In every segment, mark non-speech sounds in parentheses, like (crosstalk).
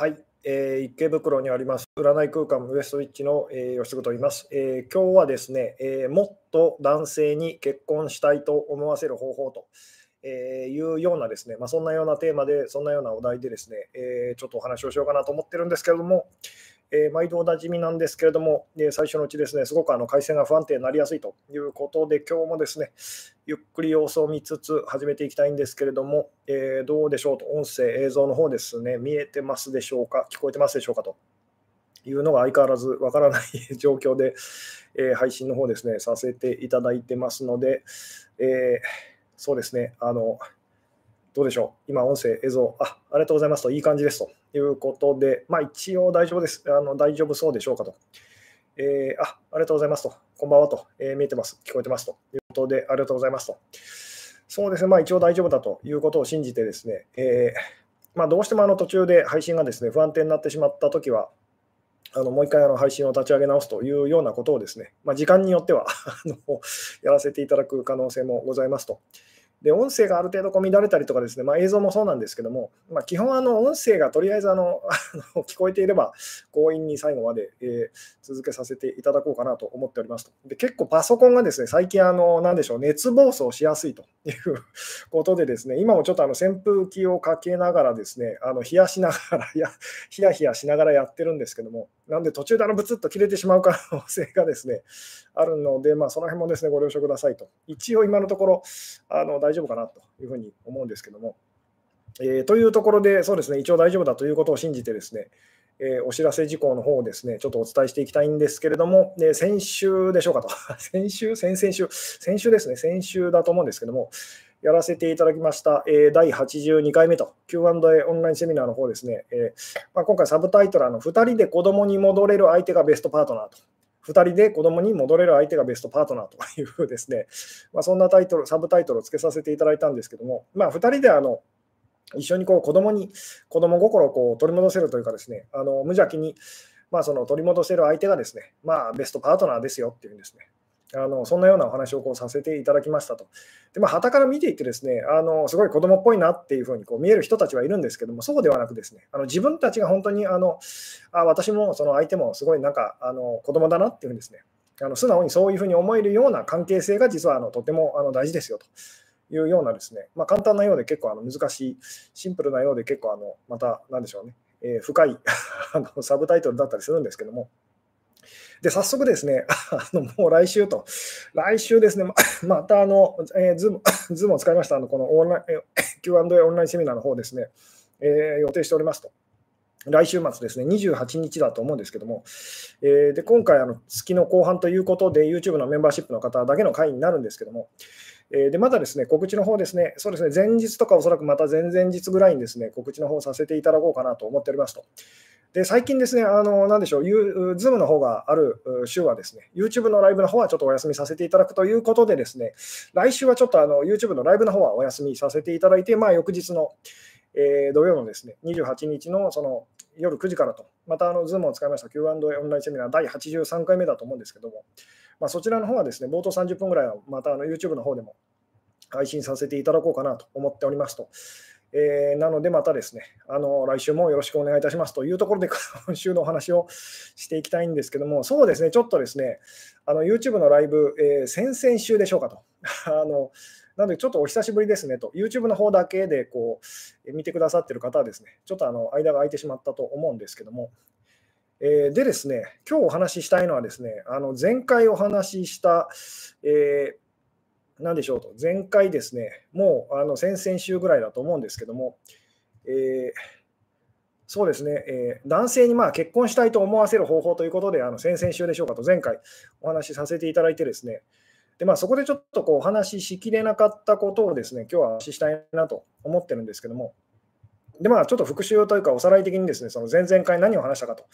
はい、えー、池袋にあります占い空間ウエストウィッチの、えー、吉嗣と言います、えー、今日はですね、えー、もっと男性に結婚したいと思わせる方法と、えー、いうようなですね、まあ、そんなようなテーマで、そんなようなお題でですね、えー、ちょっとお話をしようかなと思ってるんですけれども、えー、毎度おなじみなんですけれども、えー、最初のうちですね、すごくあの回線が不安定になりやすいということで、今日もですね、ゆっくり様子を見つつ始めていきたいんですけれども、えー、どうでしょうと、音声、映像の方ですね、見えてますでしょうか、聞こえてますでしょうかと。いうのが相変わらずわからない (laughs) 状況で、え配信の方ですね、させていただいてますので、えそうですね、あの、どうでしょう、今、音声、映像、あありがとうございますと、いい感じですと。いうことで、まあ、一応大丈夫です、あの大丈夫そうでしょうかと。えー、あありがとうございますと、こんばんはと、えー、見えてます、聞こえてますということで、ありがとうございますと。そうですね、まあ、一応大丈夫だということを信じてですね、えー、まあ、どうしてもあの途中で配信がですね不安定になってしまったときは、あのもう一回あの配信を立ち上げ直すというようなことをですね、まあ、時間によっては (laughs) やらせていただく可能性もございますと。で、音声がある程度こう乱れたりとかですね、まあ、映像もそうなんですけども、まあ、基本あの音声がとりあえずあの聞こえていれば強引に最後まで、えー、続けさせていただこうかなと思っておりますと。で結構パソコンがですね、最近あの、なんでしょう、熱暴走しやすいという (laughs) ことでですね、今もちょっとあの扇風機をかけながらですね、あの冷やしながらや、ヒヤヒヤしながらやってるんですけども、なんで途中であのブツッと切れてしまう可能性がですね、(laughs) あるので、まあ、その辺もですね、ご了承くださいと。一応今のところ、あの大丈夫かなというふうに思うんですけども。えー、というところで、そうですね、一応大丈夫だということを信じてですね、えー、お知らせ事項の方をですね、ちょっとお伝えしていきたいんですけれども、で先週でしょうかと、(laughs) 先週、先々週、先週ですね、先週だと思うんですけども、やらせていただきました、えー、第82回目と。Q&A オンラインセミナーの方ですね、えー、まあ、今回サブタイトルの2人で子供に戻れる相手がベストパートナーと。2人で子供に戻れる相手がベストパートナーというふうですね、まあ、そんなタイトル、サブタイトルをつけさせていただいたんですけども、まあ、2人であの一緒にこう子供に子供心をこう取り戻せるというかですね、あの無邪気にまあその取り戻せる相手がですね、まあ、ベストパートナーですよっていうんですね、あのそんなようなお話をこうさせていただきましたと。で、まあ、旗から見ていてですね、あのすごい子供っぽいなっていうふうにこう見える人たちはいるんですけども、そうではなくですね、あの自分たちが本当にあのあ私もその相手もすごいなんかあの子供だなっていうふうにですね、あの素直にそういうふうに思えるような関係性が実はあのとてもあの大事ですよと。いうようなですね、まあ、簡単なようで結構あの難しい、シンプルなようで結構あのまた何でしょうね、えー、深い (laughs) サブタイトルだったりするんですけども、で、早速ですね、(laughs) あのもう来週と、来週ですね、ま (laughs) たあの、えー、ズーム、ズームを使いました、あのこのオンライン (coughs) Q&A オンラインセミナーの方ですね、えー、予定しておりますと。来週末ですね、28日だと思うんですけども、えー、で今回あの、月の後半ということで、YouTube のメンバーシップの方だけの会になるんですけども、え、でまたですね、告知の方ですね、そうですね、前日とかおそらくまた前々日ぐらいにですね、告知の方させていただこうかなと思っておりますと。で最近ですね、あのなんでしょう、ズームの方がある週はですね、YouTube のライブの方はちょっとお休みさせていただくということでですね、来週はちょっとあの YouTube のライブの方はお休みさせていただいて、まあ、翌日の、えー、土曜のですね、28日のその夜9時からと、またあの Zoom を使いました Q&A オンラインセミナー第83回目だと思うんですけども、まあ、そちらの方はですね、冒頭30分ぐらいはまたあの YouTube の方でも配信させていただこうかなと思っておりますと。えー、なので、またですね、あの来週もよろしくお願いいたします。というところで、(laughs) 今週のお話をしていきたいんですけども、そうですね、ちょっとですね、あの YouTube のライブ、えー、先々週でしょうかと。(laughs) あのなので、ちょっとお久しぶりですねと、YouTube の方だけでこう見てくださってる方はですね、ちょっとあの間が空いてしまったと思うんですけども、えー、でですね、今日お話ししたいのはですね、あの前回お話しした、えー何でしょうと、前回ですね、もうあの先々週ぐらいだと思うんですけども、えー、そうですね、えー、男性にまあ結婚したいと思わせる方法ということで、あの先々週でしょうかと、前回お話しさせていただいてですね、でまあ、そこでちょっとこうお話ししきれなかったことをですね、今日はお話ししたいなと思ってるんですけども、でまあ、ちょっと復習というか、おさらい的にですね、その前々回何を話したかと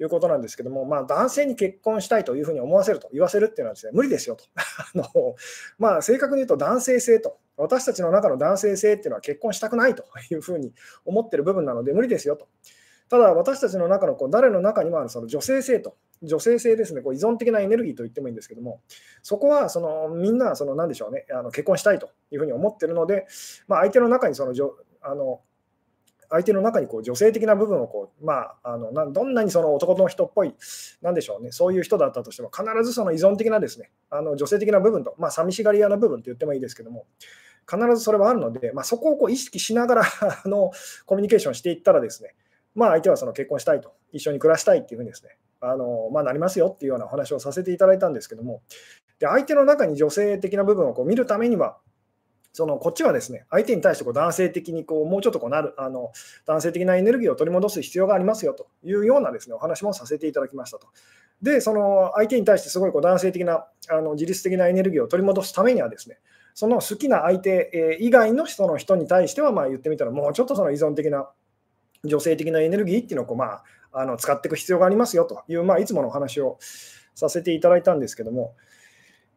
いうことなんですけども、まあ、男性に結婚したいというふうに思わせると言わせるっていうのはですね、無理ですよと。(laughs) あのまあ、正確に言うと男性性と、私たちの中の男性性っていうのは結婚したくないというふうに思ってる部分なので無理ですよと。ただ、私たちの中のこう誰の中にもあるその女性性と、女性性ですね、こう依存的なエネルギーと言ってもいいんですけども、そこはそのみんな、その何でしょうね、あの結婚したいというふうに思ってるので、まあ、相手の中にそのあの相手の中にこう女性的な部分をこう、まあ、あのなどんなにその男の人っぽい、なんでしょうね、そういう人だったとしても、必ずその依存的なですね、あの女性的な部分と、まあ、寂しがり屋な部分と言ってもいいですけども、必ずそれはあるので、まあ、そこをこう意識しながら (laughs) あのコミュニケーションしていったらですね、まあ、相手はその結婚したいと、一緒に暮らしたいっていうふうにですね、あのまあ、なりますよっていうようなお話をさせていただいたんですけども、で相手の中に女性的な部分をこう見るためには、そのこっちはですね、相手に対してこう男性的にこうもうちょっとこうなるあの男性的なエネルギーを取り戻す必要がありますよというようなですねお話もさせていただきましたと。で、その相手に対してすごいこう男性的なあの自律的なエネルギーを取り戻すためにはですね、その好きな相手以外の人の人に対しては、まあ言ってみたら、もうちょっとその依存的な女性的なエネルギーっていうのをこう、まあ、あの使っていく必要がありますよという、まあ、いつものお話をさせていただいたんですけども、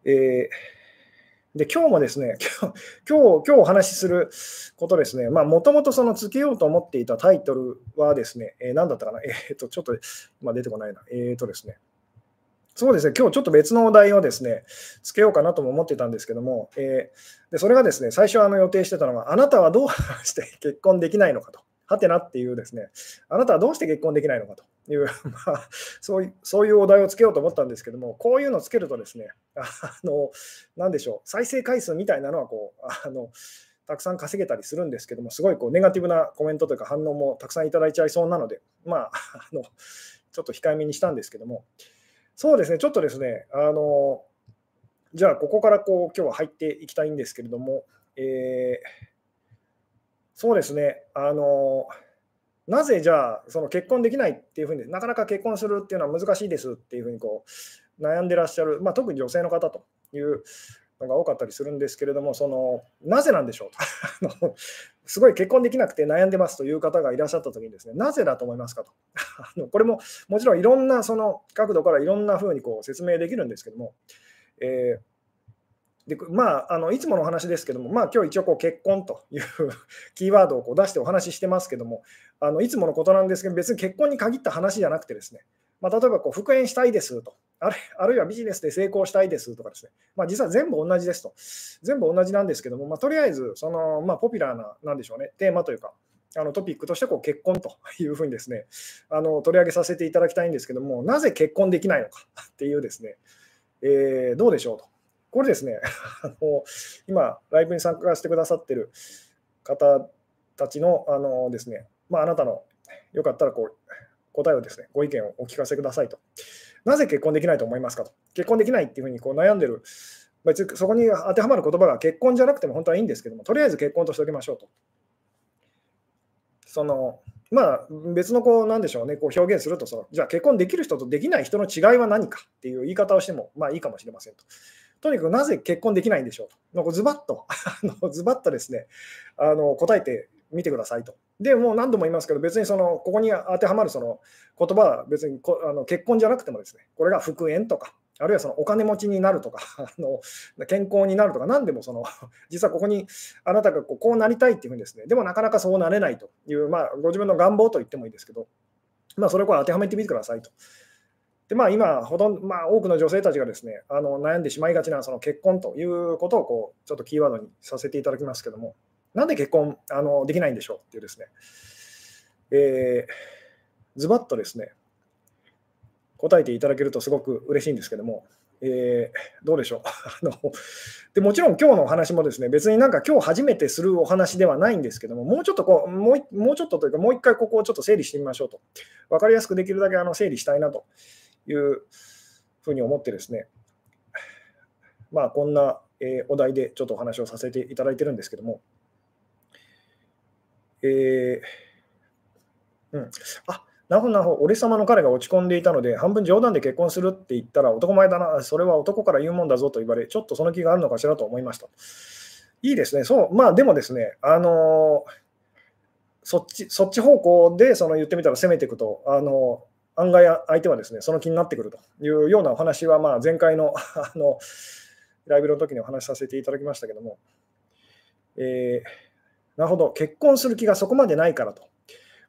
えーで、今日もですね、(laughs) 今日、今日お話しすることですね、まあ、もともとそのつけようと思っていたタイトルはですね、えー、何だったかな、(laughs) えっ、と、ちょっと今出てこないな、えっ、ー、とですね、そうですね、今日ちょっと別のお題をですね、つけようかなとも思ってたんですけども、えー、でそれがですね、最初あの予定してたのは、あなたはどうして結婚できないのかと。はてなっていうですね、あなたはどうして結婚できないのかと。いう、(laughs) まあ、そういうそういうお題をつけようと思ったんですけども、こういうのをつけるとですね、あの、なんでしょう、再生回数みたいなのはこう、あの、たくさん稼げたりするんですけども、すごいこうネガティブなコメントというか反応もたくさんいただいちゃいそうなので、まあ、あのちょっと控えめにしたんですけども、そうですね、ちょっとですね、あの、じゃあ、ここからこう今日は入っていきたいんですけれども、えーそうですね、あのなぜじゃあ、その結婚できないっていうふうに、なかなか結婚するっていうのは難しいですっていうふうにこう悩んでらっしゃる、まあ、特に女性の方というのが多かったりするんですけれども、そのなぜなんでしょうと (laughs) すごい結婚できなくて悩んでますという方がいらっしゃったときにですね、なぜだと思いますかと。(laughs) これももちろんいろんなその角度からいろんなふうにこう説明できるんですけども、えーでまあ、あのいつものお話ですけども、まあ今日一応こう結婚という (laughs) キーワードをこう出してお話ししてますけども、あのいつものことなんですけど、別に結婚に限った話じゃなくてですね、まあ、例えばこう復縁したいですとある、あるいはビジネスで成功したいですとかですね、まあ、実は全部同じですと、全部同じなんですけども、まあ、とりあえずその、まあ、ポピュラーな、なんでしょうね、テーマというか、あのトピックとしてこう結婚というふうにですねあの取り上げさせていただきたいんですけども、なぜ結婚できないのかっていうですね、えー、どうでしょうと。これですね、(laughs) あの今、ライブに参加してくださってる方たちのあのですね、まあ、あなたのよかったらこう答えをですね、ご意見をお聞かせくださいと。なぜ結婚できないと思いますかと。結婚できないっていうふうにこう悩んでる、別にそこに当てはまる言葉が結婚じゃなくても本当はいいんですけども、とりあえず結婚としておきましょうと。そのまあ、別のこう、なんでしょうね、こう表現するとその、じゃあ結婚できる人とできない人の違いは何かっていう言い方をしても、まあいいかもしれませんと。とにかくなぜ結婚できないんでしょうと。ズバッと、(laughs) ズバッとですね、あの答えてみてくださいと。で、もう何度も言いますけど、別にそのここに当てはまるその言葉は別にこあの結婚じゃなくてもですね、これが復縁とか、あるいはそのお金持ちになるとか、(laughs) あの健康になるとか、何でもその (laughs) 実はここにあなたがこうこうなりたいっていうふうにですね、でもなかなかそうなれないという、まあ、ご自分の願望と言ってもいいですけど、まあ、それを当てはめてみてくださいと。でまあ、今、ほとんど、まあ、多くの女性たちがですねあの悩んでしまいがちなその結婚ということをこうちょっとキーワードにさせていただきますけども、なんで結婚あのできないんでしょうっていうですね、えー、ズバッとですね、答えていただけるとすごく嬉しいんですけども、えー、どうでしょう (laughs) あので。もちろん今日のお話もですね、別になんか今日初めてするお話ではないんですけども、もうちょっとこう、もうもうちょっとというか、もう一回ここをちょっと整理してみましょうと。分かりやすくできるだけあの整理したいなというふうに思ってですね、まあこんな、え、お題でちょっとお話をさせていただいてるんですけども、えー、うん、あなほ、なほ、俺様の彼が落ち込んでいたので、半分冗談で結婚するって言ったら、男前だな、それは男から言うもんだぞと言われ、ちょっとその気があるのかしらと思いました。いいですね、そう、まあでもですね、あのー、そっちそっち方向でその言ってみたら攻めていくと、あのー、案外相手はですね、その気になってくるというようなお話は、まあ、前回の (laughs) あのライブの時にお話しさせていただきましたけども、えー、なるほど、結婚する気がそこまでないからと。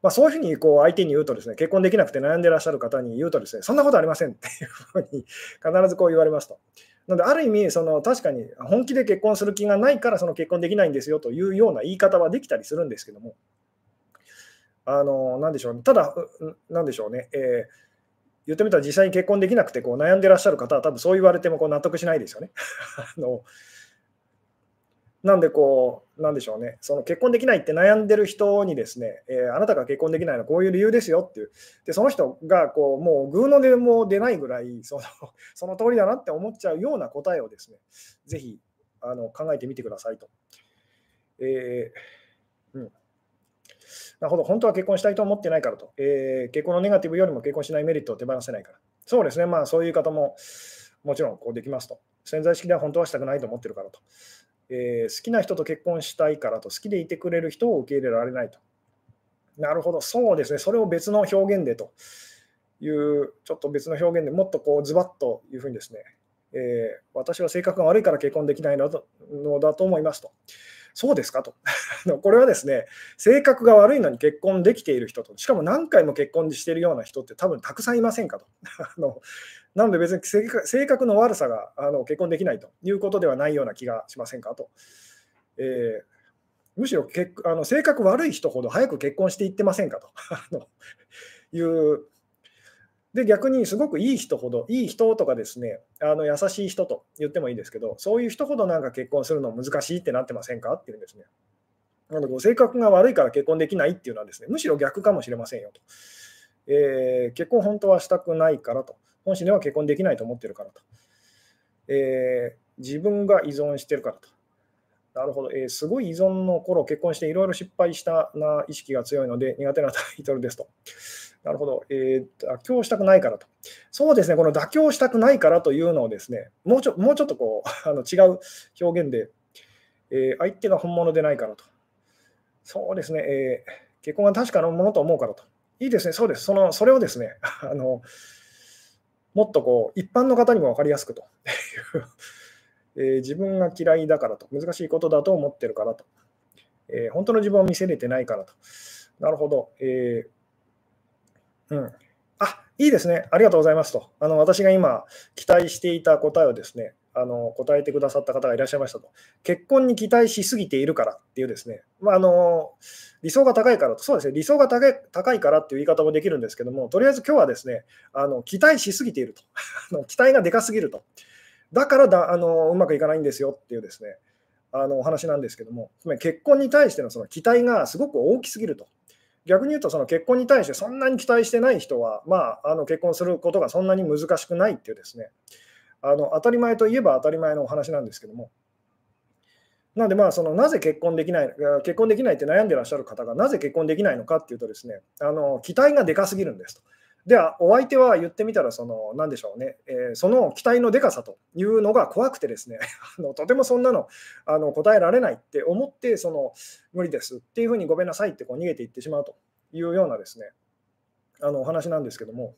まあ、そういうふうにこう相手に言うとですね、結婚できなくて悩んでらっしゃる方に言うとですね、そんなことありませんっていうふうに必ずこう言われますと。なので、ある意味、その確かに本気で結婚する気がないからその結婚できないんですよというような言い方はできたりするんですけども、あのなんでしょう、ね、ただ、なんでしょうね、えー、言ってみたら実際に結婚できなくてこう悩んでらっしゃる方は、多分そう言われてもこう納得しないですよね。(laughs) あのなんでこう、なんでしょうね、その結婚できないって悩んでる人にですね、えー、あなたが結婚できないのはこういう理由ですよっていう、でその人がこうもうぐうの音も出ないぐらいその、(laughs) その通りだなって思っちゃうような答えをですね、ぜひあの考えてみてくださいと。えーうん、なるほど、本当は結婚したいと思ってないからと、えー、結婚のネガティブよりも結婚しないメリットを手放せないから。そうですね、まあそういう方ももちろんこうできますと。潜在意識では本当はしたくないと思ってるからと。えー、好きな人と結婚したいからと、好きでいてくれる人を受け入れられないと。なるほど、そうですね、それを別の表現でという、ちょっと別の表現でもっとこうズバッというふうにですね、えー、私は性格が悪いから結婚できないのだと思いますと。そうですか？と。(laughs) これはですね、性格が悪いのに結婚できている人と、しかも何回も結婚しているような人って多分たくさんいませんかと。(laughs) あのなので別に性格の悪さがあの結婚できないということではないような気がしませんかと。えー、むしろあの性格悪い人ほど早く結婚していってませんかと (laughs) いうで、逆にすごくいい人ほど、いい人とかですね、あの優しい人と言ってもいいですけど、そういう人ほどなんか結婚するの難しいってなってませんかっていうんですね。なので、ご性格が悪いから結婚できないっていうのはですね、むしろ逆かもしれませんよと。えー、結婚本当はしたくないからと。本心では結婚できないと思ってるからと。えー、自分が依存してるからと。なるほど、えー、すごい依存の頃、結婚していろいろ失敗したな意識が強いので苦手なタイトルですと。なるほど、えー、妥協したくないからと。そうですね、この妥協したくないからというのをですね、もうちょもうちょっとこう (laughs) あの違う表現で、えー、相手が本物でないからと。そうですね、えー、結婚は確かなものと思うからと。いいですね、そうです。そのそれをですね、あのもっとこう一般の方にも分かりやすくというえー、自分が嫌いだからと、難しいことだと思ってるからと、えー、本当の自分を見せれてないからと。なるほど。えーうん。あ、いいですね。ありがとうございますと。あの私が今、期待していた答えをですね、あの答えてくださった方がいらっしゃいましたと。結婚に期待しすぎているからっていうですね、まあ、あの理想が高いからと、そうですね、理想が高い高いからっていう言い方もできるんですけども、とりあえず今日はですね、あの期待しすぎていると。(laughs) 期待がでかすぎると。だからだあのうまくいかないんですよっていうですね、あのお話なんですけども、つまり結婚に対してのその期待がすごく大きすぎると。逆に言うと、その結婚に対してそんなに期待してない人は、まあ、あの結婚することがそんなに難しくないっていうですね、あの当たり前といえば当たり前のお話なんですけども、なので、まあ、そのなぜ結婚できない、結婚できないって悩んでらっしゃる方がなぜ結婚できないのかっていうとですね、あの期待がでかすぎるんですと。では、お相手は言ってみたら、その、なんでしょうね、えー、その期待のでかさというのが怖くてですね、(laughs) あのとてもそんなのあの答えられないって思って、その、無理ですっていうふうにごめんなさいってこう逃げていってしまうというようなですね、あのお話なんですけども、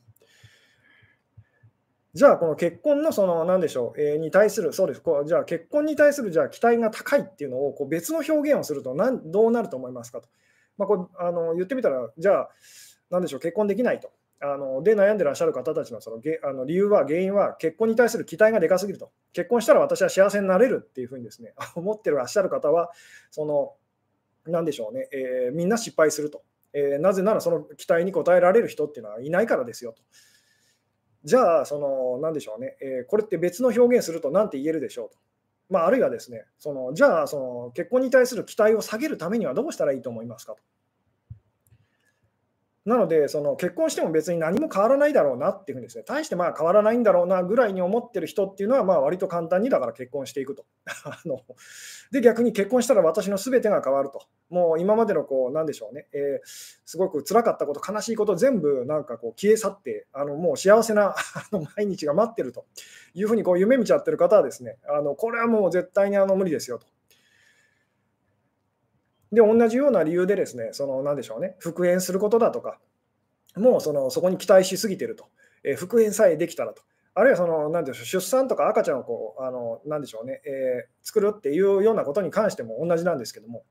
じゃあ、この結婚のその、なんでしょう、えー、に対する、そうです、こうじゃあ結婚に対するじゃあ期待が高いっていうのをこう別の表現をするとなんどうなると思いますかと。まあ、こうあの言ってみたら、じゃあ、なんでしょう、結婚できないと。あので悩んでらっしゃる方たちのそのあの理由は、原因は結婚に対する期待がでかすぎると。結婚したら私は幸せになれるっていうふうにですね、(laughs) 思ってらっしゃる方は、その、なんでしょうね、えー、みんな失敗すると、えー、なぜならその期待に応えられる人っていうのはいないからですよと。じゃあ、その、なんでしょうね、えー、これって別の表現すると何て言えるでしょうと。まあ、あるいはですね、そのじゃあその結婚に対する期待を下げるためにはどうしたらいいと思いますかと。なので、その結婚しても別に何も変わらないだろうなっていうふうにですね、大してまあ変わらないんだろうなぐらいに思ってる人っていうのは、まあ割と簡単にだから結婚していくと。(laughs) あので、逆に結婚したら私の全てが変わると。もう今までのこう、なんでしょうね、えー、すごく辛かったこと、悲しいこと全部なんかこう消え去って、あのもう幸せな (laughs) 毎日が待ってるというふうにこう夢見ちゃってる方はですね、あのこれはもう絶対にあの無理ですよと。で、同じような理由でですね、その、なんでしょうね、復縁することだとか、もうそのそこに期待しすぎてると、えー、復縁さえできたらと、あるいはその、なんでしょう、出産とか赤ちゃんをこう、あの、なんでしょうね、えー、作るっていうようなことに関しても同じなんですけども、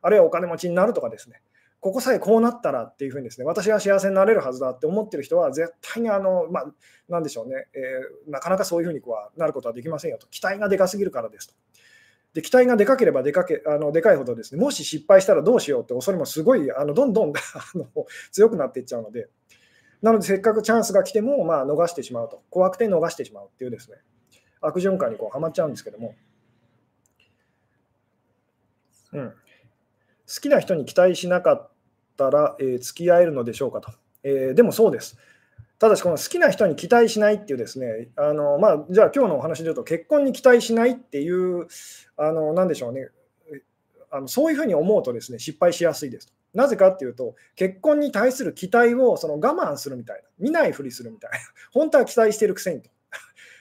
あるいはお金持ちになるとかですね、ここさえこうなったらっていうふうにですね、私が幸せになれるはずだって思ってる人は、絶対にあの、まあ、なんでしょうね、えー、なかなかそういうふうにこうなることはできませんよと、期待がでかすぎるからですと。で期待がでかければでかけあのでかいほどですね、もし失敗したらどうしようって恐れもすごいあのどんどん (laughs) あの強くなっていっちゃうので、なのでせっかくチャンスが来ても、まあ、逃してしまうと、怖くて逃してしまうっていうですね、悪循環にこうはまっちゃうんですけども、うん、好きな人に期待しなかったら、えー、付き合えるのでしょうかと。えー、でもそうです。ただし、この好きな人に期待しないっていうですね、あのまあ、じゃあ今日のお話で言うと、結婚に期待しないっていう、あのなんでしょうねあの、そういうふうに思うとですね、失敗しやすいです。なぜかっていうと、結婚に対する期待をその我慢するみたいな、見ないふりするみたいな、(laughs) 本当は期待してるくせにと。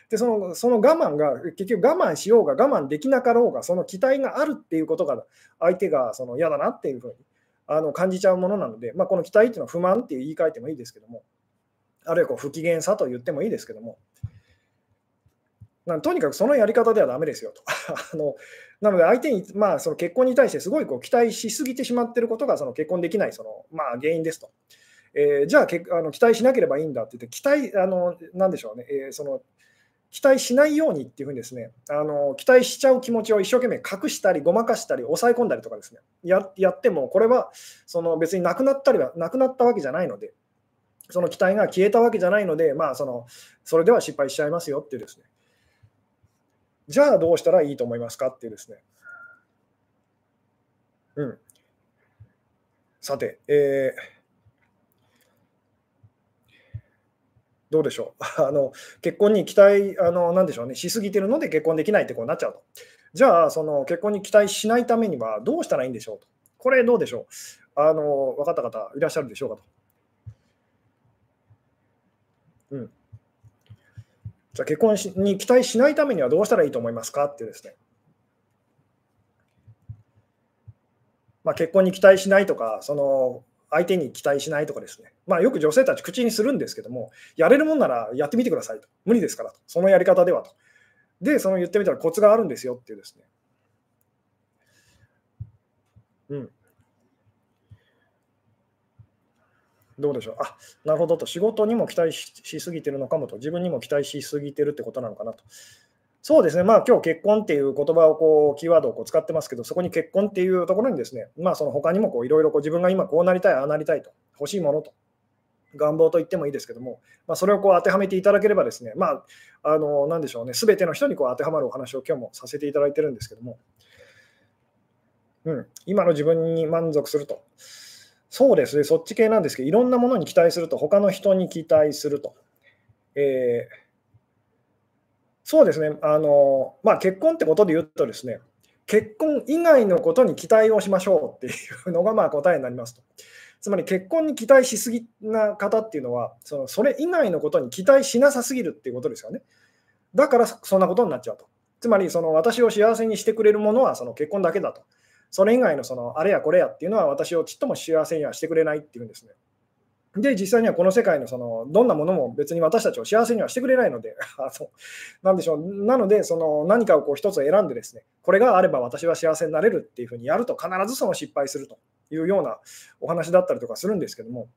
でそのその我慢が結局我慢しようが我慢できなかろうがその期待があるっていうことが相手がその嫌だなっていうふうにあの感じちゃうものなので、まあ、この期待っていうのは不満っていう言い換えてもいいですけどもあるいはこう不機嫌さと言ってもいいですけども。なとにかくそのやり方ではだめですよと。(laughs) あのなので相手に、まあ、その結婚に対してすごいこう期待しすぎてしまっていることがその結婚できないその、まあ、原因ですと。えー、じゃあけあの期待しなければいいんだって言って期待あのなんでしょうね、えー、その期待しないようにっていうふうにですね、あの期待しちゃう気持ちを一生懸命隠したり、ごまかしたり、抑え込んだりとかですね、ややっても、これはその別になくなったりは、なくなったわけじゃないので、その期待が消えたわけじゃないので、まあ、そのそれでは失敗しちゃいますよっていうですね、じゃあどうしたらいいと思いますかっていうですね、うん。さて、えーどうでしょう (laughs) あの結婚に期待あのなんでしょう、ね、しすぎてるので結婚できないってこうなっちゃうと。じゃあ、その結婚に期待しないためにはどうしたらいいんでしょうと。これどうでしょうあの分かった方いらっしゃるでしょうかと。うん。じゃあ結婚に期待しないためにはどうしたらいいと思いますかってですね。まあ、結婚に期待しないとか、その相手に期待しないとかですね、まあ、よく女性たち口にするんですけども、やれるもんならやってみてくださいと、無理ですからと、そのやり方ではと。で、その言ってみたらコツがあるんですよっていうですね。うん。どうでしょう。あ、なるほどと。仕事にも期待しすぎてるのかもと。自分にも期待しすぎてるってことなのかなと。そうですね、まあ今日結婚っていう言葉をこうキーワードをこう使ってますけど、そこに結婚っていうところにですね、まあその他にもこういろいろ自分が今こうなりたい、ああなりたいと、欲しいものと、願望と言ってもいいですけども、まあ、それをこう当てはめていただければですね、まあ、あのなんでしょうね、すべての人にこう当てはまるお話を今日もさせていただいてるんですけども、うん、今の自分に満足すると。そうですね、そっち系なんですけど、いろんなものに期待すると、他の人に期待すると。えーそうですね、あのまあ、結婚ってことで言うとですね、結婚以外のことに期待をしましょうっていうのがまあ答えになりますと。つまり結婚に期待しすぎな方っていうのはその、それ以外のことに期待しなさすぎるっていうことですよね。だからそんなことになっちゃうと。つまりその私を幸せにしてくれるものはその結婚だけだと。それ以外のそのあれやこれやっていうのは私をちっとも幸せにはしてくれないっていうんですね。で、実際にはこの世界のそのどんなものも別に私たちを幸せにはしてくれないので、(laughs) あのなんでしょう、なので、その何かをこう一つ選んでですね、これがあれば私は幸せになれるっていうふうにやると必ずその失敗するというようなお話だったりとかするんですけども、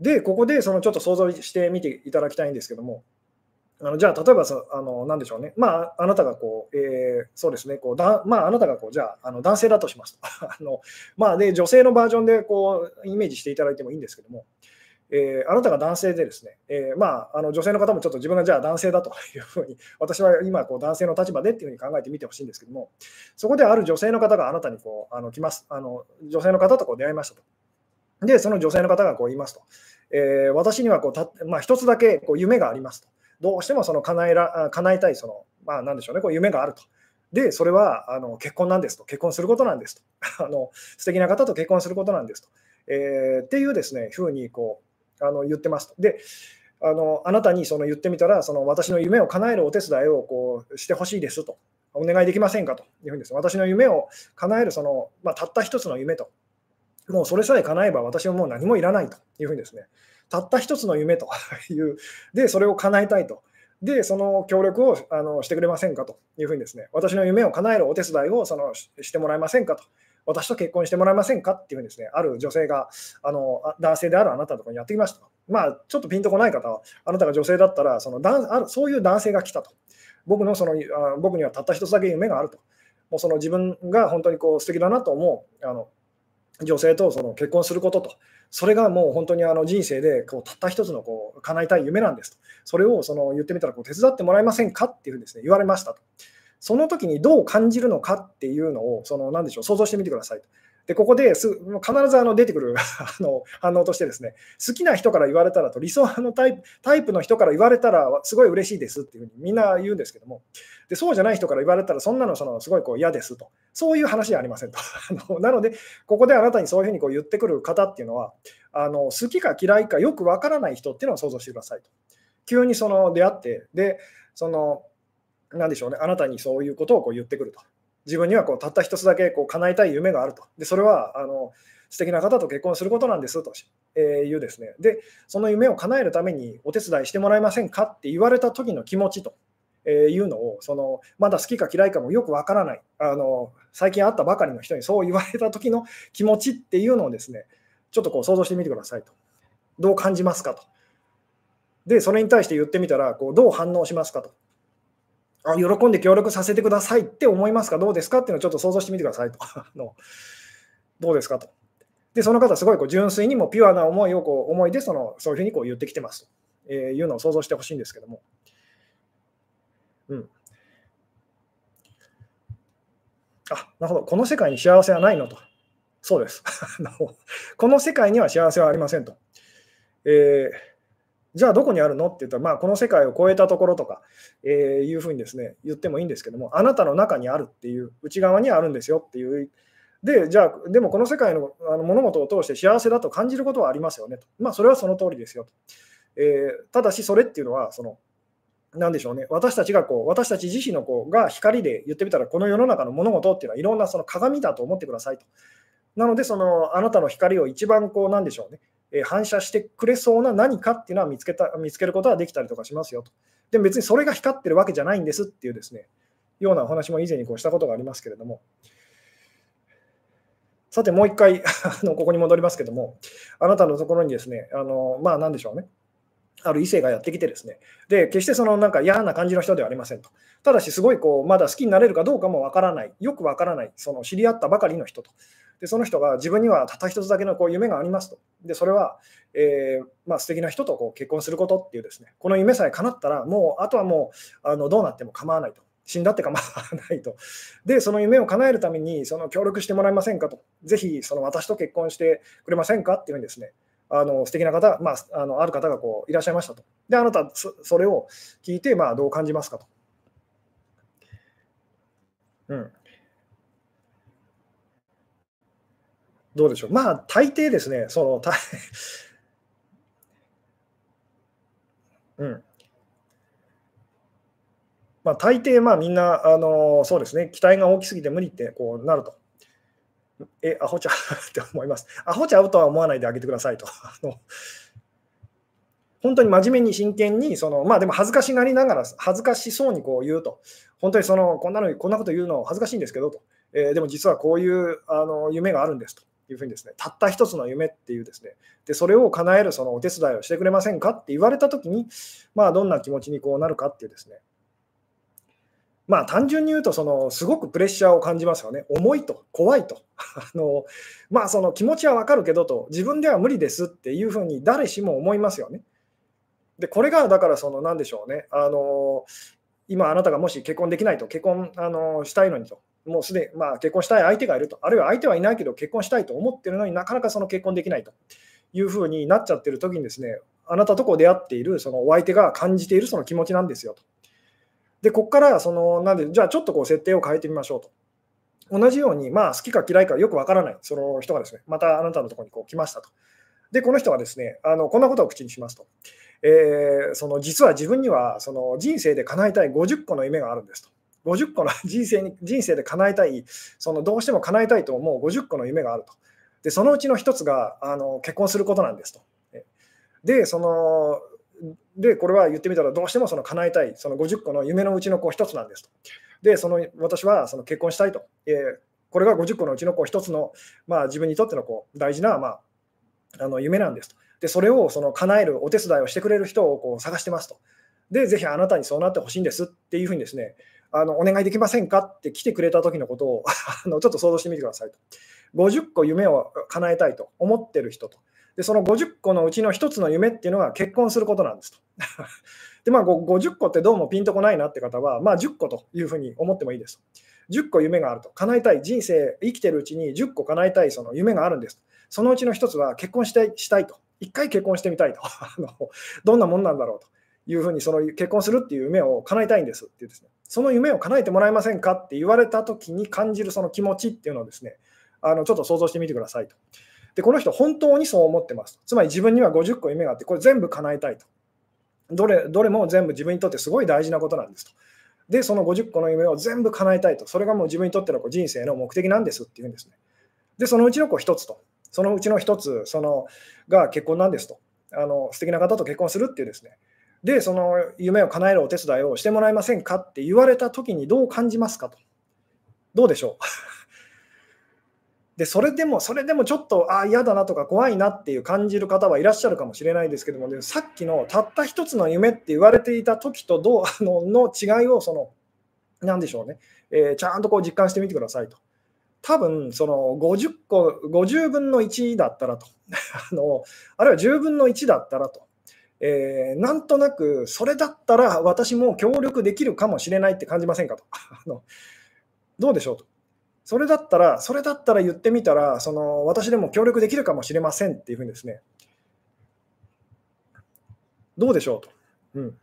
で、ここでそのちょっと想像してみていただきたいんですけども、あのじゃあ、例えばさ、あの、なんでしょうね。まあ、あなたがこう、えー、そうですね、こうだまあ、あなたがこう、じゃあ、あの男性だとしますと。(laughs) あのまあ、で、女性のバージョンでこう、イメージしていただいてもいいんですけども、えー、あなたが男性でですね、えー、まあ、あの女性の方もちょっと自分がじゃあ男性だというふうに、私は今こう男性の立場でっていうふうに考えてみてほしいんですけども、そこである女性の方があなたにこうあの来ますあの、女性の方とこう出会いましたと。で、その女性の方がこう言いますと。えー、私にはこうた、まあ、一つだけこう夢がありますと。どうしてもその叶えら叶えたいその、まあ、なんでしょうね、こう夢があると。で、それはあの結婚なんですと、結婚することなんですと、(laughs) あの素敵な方と結婚することなんですと、えー、っていうですね、ふうにこうあの言ってますと。であのあなたにその言ってみたら、その私の夢を叶えるお手伝いをこうしてほしいですと、お願いできませんかと。いうふうにです、私の夢を叶えるその、まあ、たった一つの夢と、もうそれさえ叶えば私はもう何もいらないと。いうふうにですね、たった一つの夢という、で、それを叶えたいと。で、その協力をあのしてくれませんかというふうにですね、私の夢を叶えるお手伝いをそのしてもらえませんかと。私と結婚してもらえませんかっていうふうにですね、ある女性が、あの男性であるあなたのとこにやってきました。まあ、ちょっとピンとこない方は、あなたが女性だったら、そのだんあそういう男性が来たと。僕のそのあ僕にはたった一つだけ夢があると。もうその自分が本当にこう素敵だなと思うあの女性とその結婚することと、それがもう本当にあの人生でこうたった一つのこう叶えたい夢なんですと、それをその言ってみたらこう手伝ってもらえませんかっていうふうにです、ね、言われましたと。その時にどう感じるのかっていうのをその何でしょう想像してみてくださいと。でここです必ずあの出てくる (laughs) あの反応としてですね好きな人から言われたらと理想のタイプタイプの人から言われたらすごい嬉しいですっていうふうにみんな言うんですけどもでそうじゃない人から言われたらそんなのそのすごいこう嫌ですとそういう話じゃありませんと。(laughs) あのなのでここであなたにそういうふうにこう言ってくる方っていうのはあの好きか嫌いかよくわからない人っていうのを想像してくださいと。急にその出会ってでその何でしょうねあなたにそういうことをこう言ってくると。自分にはこうたった一つだけこう叶えたい夢があると。でそれはあの素敵な方と結婚することなんですというですね。で、その夢を叶えるためにお手伝いしてもらえませんかって言われた時の気持ちというのを、そのまだ好きか嫌いかもよくわからないあの、最近会ったばかりの人にそう言われた時の気持ちっていうのをですね、ちょっとこう想像してみてくださいと。どう感じますかと。で、それに対して言ってみたら、こうどう反応しますかと。あ喜んで協力させてくださいって思いますか？どうですか？っていうのをちょっと想像してみてくださいと。(laughs) のどうですかと。で、その方、すごいこう純粋にもピュアな思いをこう思いでそのそういうふうにこう言ってきてますというのを想像してほしいんですけども。うん。あ、なるほど。この世界に幸せはないのと。そうです。(laughs) この世界には幸せはありませんと。えーじゃあどこにあるの？って言ったら、まあ、この世界を超えたところとか、えー、いうふうにですね言ってもいいんですけども、あなたの中にあるっていう、内側にあるんですよっていう。で、じゃあ、でもこの世界のあの物事を通して幸せだと感じることはありますよねと。まあ、それはその通りですよと。えー、ただし、それっていうのは、その、なんでしょうね、私たちがこう、私たち自身のこうが光で言ってみたら、この世の中の物事っていうのはいろんなその鏡だと思ってくださいと。なので、そのあなたの光を一番こう、なんでしょうね、反射してくれそうな何かっていうのは見つけた見つけることはできたりとかしますよと。でも別にそれが光ってるわけじゃないんですっていうですね、ようなお話も以前にこうしたことがありますけれども。さてもう一回 (laughs) あのここに戻りますけども、あなたのところにですね、あのまあ何でしょうね、ある異性がやってきてですね、で決してそのなんか嫌な感じの人ではありませんと。ただし、すごいこうまだ好きになれるかどうかもわからない、よくわからない、その知り合ったばかりの人と。でその人が自分にはたった一つだけのこう夢がありますと。でそれは、えーまあ、素敵な人とこう結婚することっていうですね、この夢さえ叶ったら、もうあとはもうあのどうなっても構わないと。死んだって構わないと。で、その夢を叶えるためにその協力してもらえませんかと。ぜひその私と結婚してくれませんかっていうふうにですね、あの素敵な方、まあ、あのある方がこういらっしゃいましたと。で、あなたそ、それを聞いて、まあ、どう感じますかと。うん、どうでしょう。まあ、大抵ですね、その、た (laughs) うん。まあ、大抵、まあ、みんな、あの、そうですね、期待が大きすぎて無理ってこうなると。え、アホちゃう？(laughs) って思います。アホちゃうとは思わないであげてくださいと。あの本当に真面目に真剣に、そのまあでも恥ずかしがりながら、恥ずかしそうにこう言うと、本当にそのこんなのこんなこと言うの恥ずかしいんですけどと、えー、でも実はこういうあの夢があるんですと。いうふうにですね、たった一つの夢っていうですね、でそれを叶えるそのお手伝いをしてくれませんかって言われたときに、まあ、どんな気持ちにこうなるかっていうですね、まあ、単純に言うとその、すごくプレッシャーを感じますよね。重いと、怖いと。(laughs) あのまあ、その気持ちはわかるけどと、自分では無理ですっていうふうに誰しも思いますよね。で、これがだからその、なんでしょうね。あの今あなたがもし結婚できないと、結婚あのしたいのにと、もうすでに、まあ、結婚したい相手がいると、あるいは相手はいないけど結婚したいと思ってるのになかなかその結婚できないというふうになっちゃってる時にですね、あなたとこう出会っているそのお相手が感じているその気持ちなんですよと。で、ここからその、なんで、じゃあちょっとこう設定を変えてみましょうと。同じように、まあ、好きか嫌いかよくわからないその人がですね、またあなたのところにこう来ましたと。で、この人はですね、あのこんなことを口にしますと。えー、その実は自分にはその人生で叶えたい50個の夢があるんですと。50個の (laughs) 人生に人生で叶えたい、そのどうしても叶えたいと思う50個の夢があると。で、そのうちの1つがあの結婚することなんですと。で、そので、これは言ってみたら、どうしてもその叶えたい、その50個の夢のうちのこう1つなんですと。で、その私はその結婚したいと。えー、これが50個のうちのこう1つの、まあ、自分にとってのこう大事な、まあ、あの夢なんですと。で、それをその叶えるお手伝いをしてくれる人をこう探してますと。で、ぜひあなたにそうなってほしいんですっていうふうにですね、あのお願いできませんか？って来てくれた時のことを (laughs) あのちょっと想像してみてくださいと。50個夢を叶えたいと思ってる人と。で、その50個のうちの1つの夢っていうのが結婚することなんですと。(laughs) で、まあ、50個ってどうもピンとこないなって方は、まあ、10個というふうに思ってもいいです。10個夢があると。叶えたい。人生、生きてるうちに10個叶えたいその夢があるんです。そのうちの1つは結婚したいしたいと。一回結婚してみたいと。(laughs) どんなもんなんだろうというふうに、その結婚するっていう夢を叶えたいんですっていうですね。その夢を叶えてもらえませんかって言われたときに感じるその気持ちっていうのをですね、あのちょっと想像してみてくださいと。で、この人、本当にそう思ってます。つまり自分には50個夢があって、これ全部叶えたいと。どれどれも全部自分にとってすごい大事なことなんですと。で、その50個の夢を全部叶えたいと。それがもう自分にとっての人生の目的なんですっていうんですね。で、そのうちの子1つと。そのうちの1つそのが結婚なんですと。あの素敵な方と結婚するっていうですね。で、その夢を叶えるお手伝いをしてもらえませんかって言われたときにどう感じますかと。どうでしょう？(laughs) で、それでも、それでもちょっと、ああ、嫌だなとか怖いなっていう感じる方はいらっしゃるかもしれないですけども、ね、さっきのたった一つの夢って言われていた時とどう (laughs) あのの違いを、その、なんでしょうね、えー、ちゃんとこう実感してみてくださいと。多分その50個、50分の1だったらと、(laughs) あのあるいは10分の1だったらと、えー、なんとなくそれだったら私も協力できるかもしれないって感じませんかと。(laughs) あのどうでしょうと。それだったら、それだったら言ってみたら、その私でも協力できるかもしれませんっていうふうにですね、どうでしょうと。うん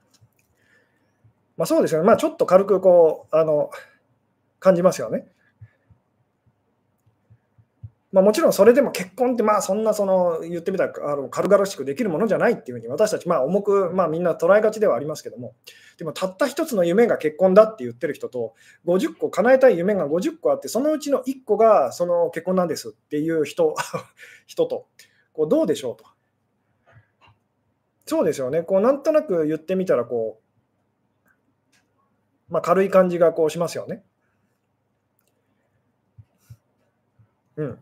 まあ、そうですよね、まあ、ちょっと軽くこうあの感じますよね。まあ、もちろんそれでも結婚ってまあそんなその言ってみたらあの軽々しくできるものじゃないっていうふうに私たちまあ重くまあみんな捉えがちではありますけどもでもたった一つの夢が結婚だって言ってる人と50個叶えたい夢が50個あってそのうちの1個がその結婚なんですっていう人 (laughs) 人とこうどうでしょうと。そうですよねこうなんとなく言ってみたらこう、まあ、軽い感じがこうしますよね。うん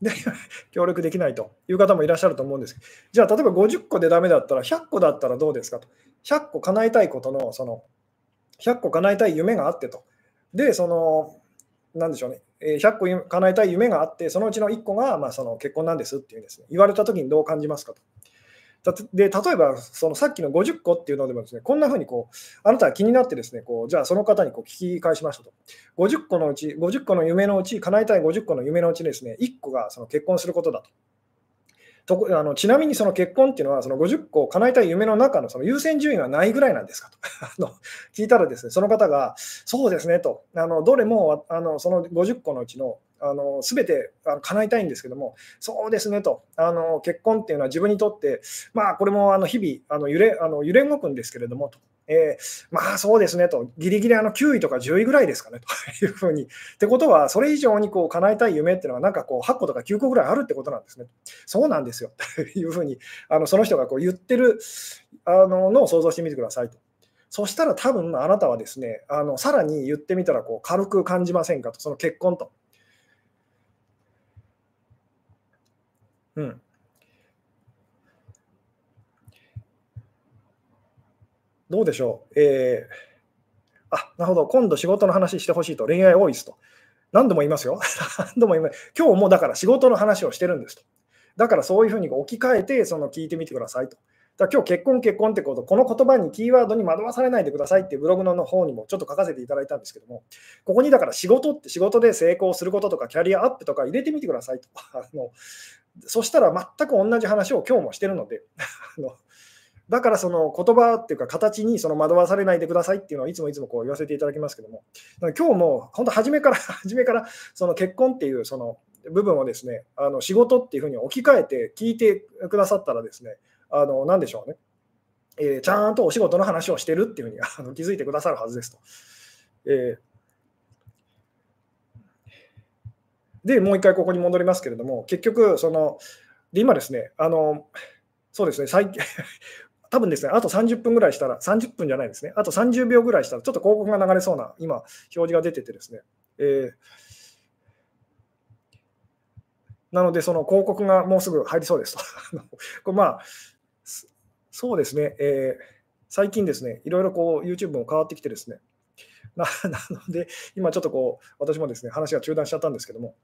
で (laughs) 協力できないという方もいらっしゃると思うんですけど、じゃあ例えば50個でダメだったら100個だったらどうですかと。100個叶えたいことの、その、100個叶えたい夢があってと。で、その、なんでしょうね、100個叶えたい夢があって、そのうちの1個が、まあ、その結婚なんですっていうんですね。言われたときにどう感じますかと。で例えばそのさっきの50個っていうのでもですねこんなふうにこうあなたは気になってですねこうじゃあその方にこう聞き返しましたと。50個のうち50個の夢のうち叶えたい50個の夢のうちですね1個がその結婚することだと。とあのちなみにその結婚っていうのはその50個叶えたい夢の中のその優先順位はないぐらいなんですかと。(laughs) あの聞いたらですねその方がそうですねと。あのどれもあのその50個のうちのあの全てあの叶えたいんですけども、そうですねと、あの結婚っていうのは自分にとって、まあ、これもあの日々あの揺れあの揺れ動くんですけれどもと、えー、まあそうですねと、ギリギリあの9位とか10位ぐらいですかねと (laughs) いうふうに。ってことは、それ以上にこう叶えたい夢っていうのは、なんかこう8個とか9個ぐらいあるってことなんですね。そうなんですよ (laughs) というふうにあのその人がこう言ってるあののを想像してみてくださいと。そしたら多分あなたはですね、あのさらに言ってみたらこう軽く感じませんかと、その結婚と。うん。どうでしょう？えー、あ、なるほど。今度仕事の話してほしいと。恋愛多いですと。何度も言いますよ。(laughs) 何度も言います。今日もだから仕事の話をしてるんですと。だからそういうふうに置き換えてその聞いてみてくださいと。だ今日結婚結婚ってこと、この言葉にキーワードに惑わされないでくださいってブログの方にもちょっと書かせていただいたんですけども、ここにだから仕事って仕事で成功することとかキャリアアップとか入れてみてくださいと。(laughs) あのそしたら全く同じ話を今日もしてるので、(laughs) だからその言葉っていうか形にその惑わされないでくださいっていうのをいつもいつもこう言わせていただきますけども、今日も本当初めから (laughs) 初めからその結婚っていうその部分をですね、あの仕事っていうふうに置き換えて聞いてくださったらですね、あの何でしょうね、えー、ちゃんとお仕事の話をしてるっていうふうにあの気づいてくださるはずですと。えーで、もう一回ここに戻りますけれども、結局、その、で今ですね、あの、そうですね、最近、(laughs) 多分ですね、あと30分ぐらいしたら、30分じゃないですね、あと30秒ぐらいしたら、ちょっと広告が流れそうな、今、表示が出ててですね、えー、なので、その広告がもうすぐ入りそうですと。(laughs) まあ、そうですね、えー最近ですね、いろいろこう YouTube も変わってきてですね、な (laughs) なので、今ちょっとこう、私もですね、話が中断しちゃったんですけども、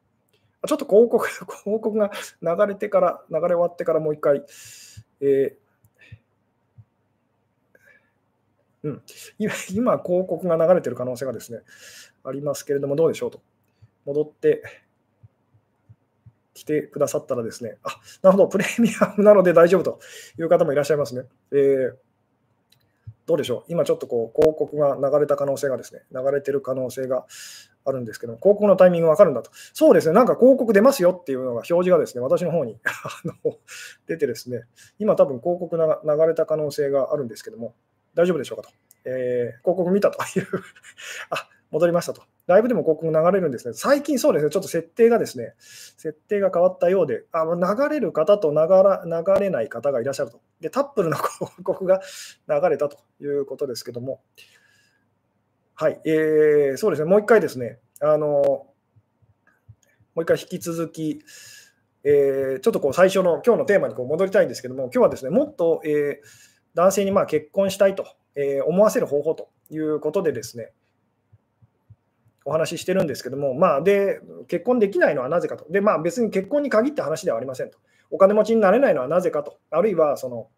ちょっと広告 (laughs) 広告が流れてから、流れ終わってからもう一回、えーうん、今、今広告が流れてる可能性がですね、ありますけれども、どうでしょうと。戻ってきてくださったらですね、あなるほど、プレミアムなので大丈夫という方もいらっしゃいますね。えー、どうでしょう、今ちょっとこう広告が流れた可能性がですね、流れてる可能性があるんですけど広告のタイミング分かるんだと。そうですね、なんか広告出ますよっていうのが表示がですね、私の方に (laughs) 出てですね、今多分広告が流れた可能性があるんですけども、大丈夫でしょうかと。えー、広告見たという (laughs) あ、戻りましたと。ライブでも広告流れるんですね。最近そうですね、ちょっと設定がですね、設定が変わったようで、あ流れる方と流ら流れない方がいらっしゃると。で、タップルの広告が流れたということですけども、はい、えー、そうですね、もう一回ですね、あのもう一回引き続き、えー、ちょっとこう最初の今日のテーマにこう戻りたいんですけども、今日はですね、もっと、えー、男性にまあ結婚したいと、え思わせる方法ということでですね、お話ししてるんですけども、まあ、で結婚できないのはなぜかと。で、まあ、別に結婚に限った話ではありませんと。お金持ちになれないのはなぜかと。あるいは、その、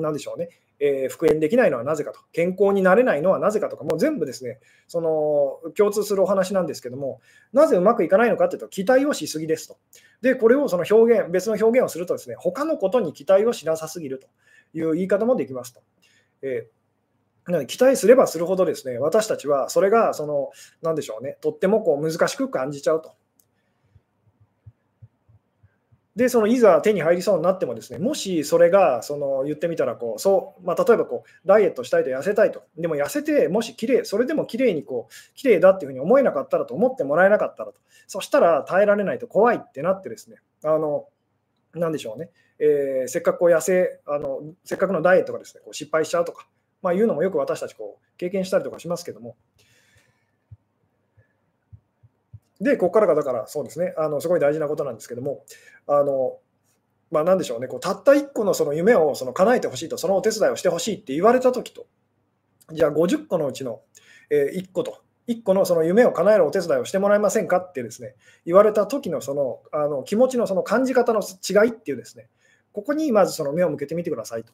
なんでしょうね、えー、復縁できないのはなぜかと。健康になれないのはなぜかとか、もう全部ですね、その共通するお話なんですけども、なぜうまくいかないのかというと、期待をしすぎですと。で、これをその表現、別の表現をするとですね、他のことに期待をしなさすぎるという言い方もできますと。えー期待すればするほどですね、私たちはそれが、その、なでしょうね、とってもこう難しく感じちゃうと。で、そのいざ手に入りそうになってもですね、もしそれがその言ってみたらこう、そうまあ、例えばこうダイエットしたいと痩せたいと、でも痩せて、もし綺麗それでも綺麗にこう綺麗だっていうふうに思えなかったらと思ってもらえなかったらと、そしたら耐えられないと怖いってなってですね、あのなんでしょうね、えー、せっかくこう痩せあの、せっかくのダイエットがですねこう失敗しちゃうとか、まあ、いうのもよく私たちこう経験したりとかしますけども。で、ここからがだからそうですね、あのすごい大事なことなんですけども、あのまあ、なんでしょうね、こうたった1個のその夢をその叶えてほしいと、そのお手伝いをしてほしいって言われたときと、じゃあ50個のうちのえ1個と、1個のその夢を叶えるお手伝いをしてもらえませんかってですね、言われた時のそのあの気持ちのその感じ方の違いっていうですね、ここにまずその目を向けてみてくださいと。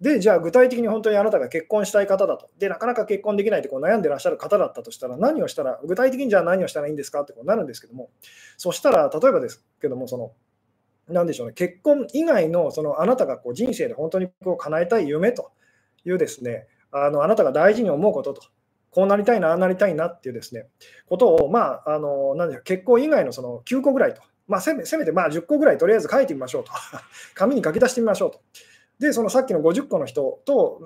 で、じゃあ具体的に本当にあなたが結婚したい方だと。で、なかなか結婚できないってこう悩んでらっしゃる方だったとしたら、何をしたら、具体的にじゃあ何をしたらいいんですかってこうなるんですけども、そしたら、例えばですけども、その、なんでしょうね、結婚以外のそのあなたがこう人生で本当にこう叶えたい夢というですね、あのあなたが大事に思うことと、こうなりたいな、ああなりたいなっていうですね、ことを、まあ、あのなんでしょう結婚以外のその9個ぐらいと、まあ、せめせめてまあ10個ぐらいとりあえず書いてみましょうと、(laughs) 紙に書き出してみましょうと。で、そのさっきの50個の人と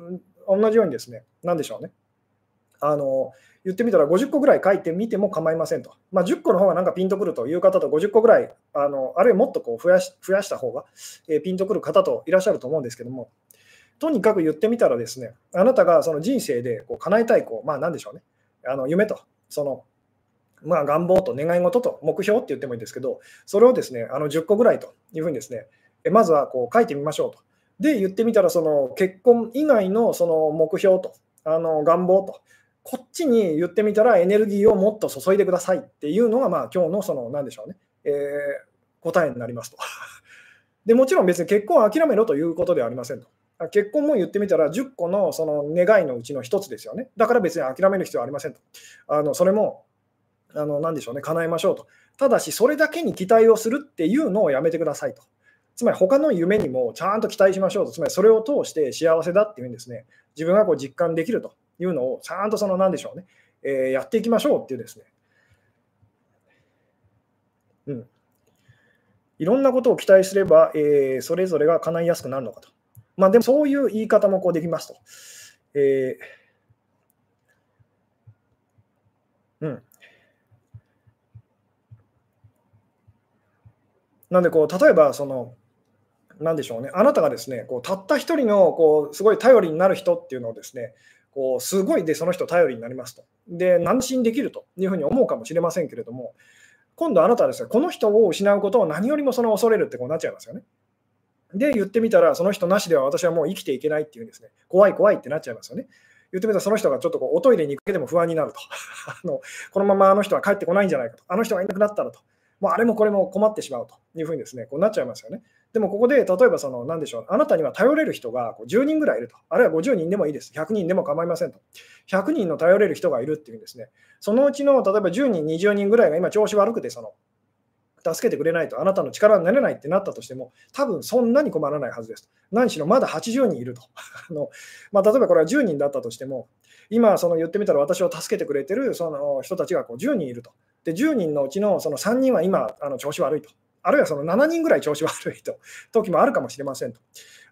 同じようにですね、なんでしょうね。あの言ってみたら50個ぐらい書いてみても構いませんと。まあ、10個の方がなんかピンとくるという方と50個ぐらい、あのあるいはもっとこう増やし増やした方が、えー、ピンとくる方といらっしゃると思うんですけども、とにかく言ってみたらですね、あなたがその人生でこう叶えたいこう、まあ、何でしょうね、あの夢と、そのまあ、願望と願い事と目標って言ってもいいんですけど、それをですね、あの10個ぐらいというふうにですね、まずはこう書いてみましょうと。で、言ってみたら、その結婚以外のその目標と、あの願望と、こっちに言ってみたらエネルギーをもっと注いでくださいっていうのが、まあ、今日のその、なんでしょうね、えー、答えになりますと。(laughs) でもちろん別に結婚を諦めろということではありませんと。結婚も言ってみたら10個のその願いのうちの1つですよね。だから別に諦める必要はありませんと。あのそれも、あの何でしょうね、叶えましょうと。ただし、それだけに期待をするっていうのをやめてくださいと。つまり他の夢にもちゃんと期待しましょうと、つまりそれを通して幸せだっていうふうにですね、自分がこう実感できるというのをちゃんとその何でしょうね、えー、やっていきましょうっていうですね、うん。いろんなことを期待すれば、えー、それぞれが叶いやすくなるのかと。まあでもそういう言い方もこうできますと。えー、うん。なんでこう、例えばその、なんでしょうね、あなたがですね、こうたった一人のこうすごい頼りになる人っていうのをですね、こうすごいでその人頼りになりますと。で、安心できるというふうに思うかもしれませんけれども、今度あなたはですね、この人を失うことを何よりもその恐れるってこうなっちゃいますよね。で、言ってみたら、その人なしでは私はもう生きていけないっていうんですね。怖い怖いってなっちゃいますよね。言ってみたら、その人がちょっとこうおトイレに行くだけでも不安になると (laughs) あの。このままあの人は帰ってこないんじゃないかと。あの人がいなくなったらと。もうあれもこれも困ってしまうというふうにですね、こうなっちゃいますよね。でもここで、例えばその、なんでしょう、あなたには頼れる人が10人ぐらいいると。あるいは50人でもいいです。100人でも構いませんと。100人の頼れる人がいるっていうんですね。そのうちの、例えば10人、20人ぐらいが今調子悪くて、その、助けてくれないと、あなたの力になれないってなったとしても、多分そんなに困らないはずです。何しろまだ80人いると。(laughs) あのまあ、例えばこれは10人だったとしても、今その言ってみたら私を助けてくれてるその人たちがこう10人いると。で、10人のうちのその3人は今、あの調子悪いと。あるいはその7人ぐらい調子悪いと (laughs) 時もあるかもしれませんと。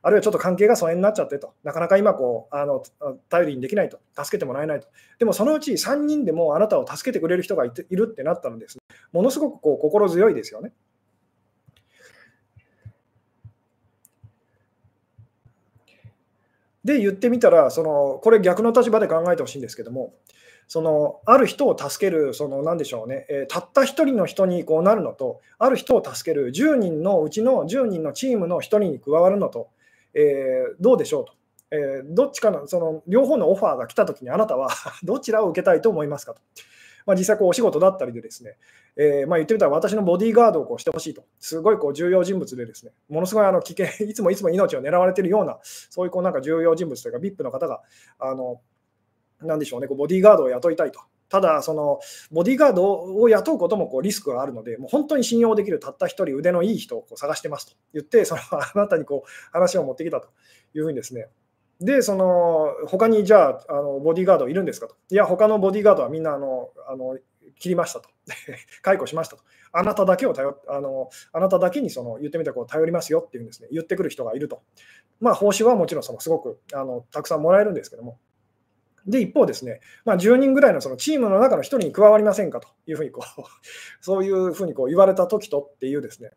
あるいはちょっと関係が疎遠になっちゃってと。なかなか今こう、あの頼りにできないと。助けてもらえないと。でもそのうち3人でもあなたを助けてくれる人がいているってなったのです、ね、ものすごくこう心強いですよね。で言ってみたらその、これ逆の立場で考えてほしいんですけども、そのある人を助ける、その何でしょうね、えー、たった1人の人にこうなるのと、ある人を助ける10人のうちの10人のチームの1人に加わるのと、えー、どうでしょうと。えー、どっちかの、その両方のオファーが来たときに、あなたは (laughs) どちらを受けたいと思いますかと。まあ、実際こうお仕事だったりでですね、えー、まあ、言ってみたら私のボディーガードをこうしてほしいと、すごいこう重要人物でですね、ものすごいあの危険、いつもいつも命を狙われているような、そういうこうなんか重要人物というか、VIP の方が、あのなんでしょうね、こうボディーガードを雇いたいと。ただ、そのボディーガードを雇うこともこうリスクがあるので、もう本当に信用できるたった一人腕のいい人をこう探してますと言って、その (laughs) あなたにこう話を持ってきたというふうにですね。で、その他にじゃああのボディーガードいるんですかと。いや、他のボディーガードはみんなあのあの切りましたと。(laughs) 解雇しましたと。あなただけを頼あのあなただけにその言ってみたらこう頼りますよっていうんですね、言ってくる人がいると。まあ、報酬はもちろんそのすごくあのたくさんもらえるんですけども、で、一方ですね、まあ、10人ぐらいのそのチームの中の1人に加わりませんかというふうにこう、(laughs) そういうふうにこう言われた時とっていうですね、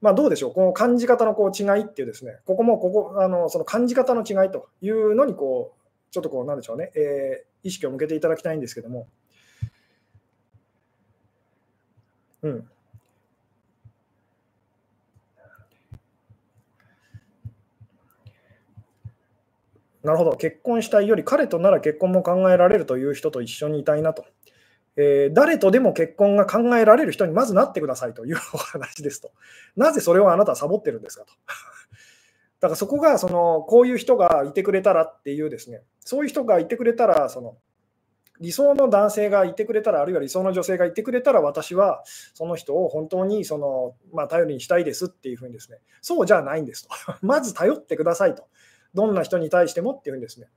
まあ、どうでしょう、この感じ方のこう違いっていうですね、ここもここあのその感じ方の違いというのにこう、ちょっとこう、なんでしょうね、えー、意識を向けていただきたいんですけども、うん。なるほど、結婚したいより彼となら結婚も考えられるという人と一緒にいたいなと。えー、誰とでも結婚が考えられる人にまずなってくださいというお話ですと。なぜそれをあなたはサボってるんですかと。(laughs) だからそこがそのこういう人がいてくれたらっていうですね、そういう人がいてくれたら、その理想の男性がいてくれたら、あるいは理想の女性がいてくれたら、私はその人を本当にその、まあ、頼りにしたいですっていうふうにですね、そうじゃないんですと。(laughs) まず頼ってくださいと。どんな人に対してもっていうんですね。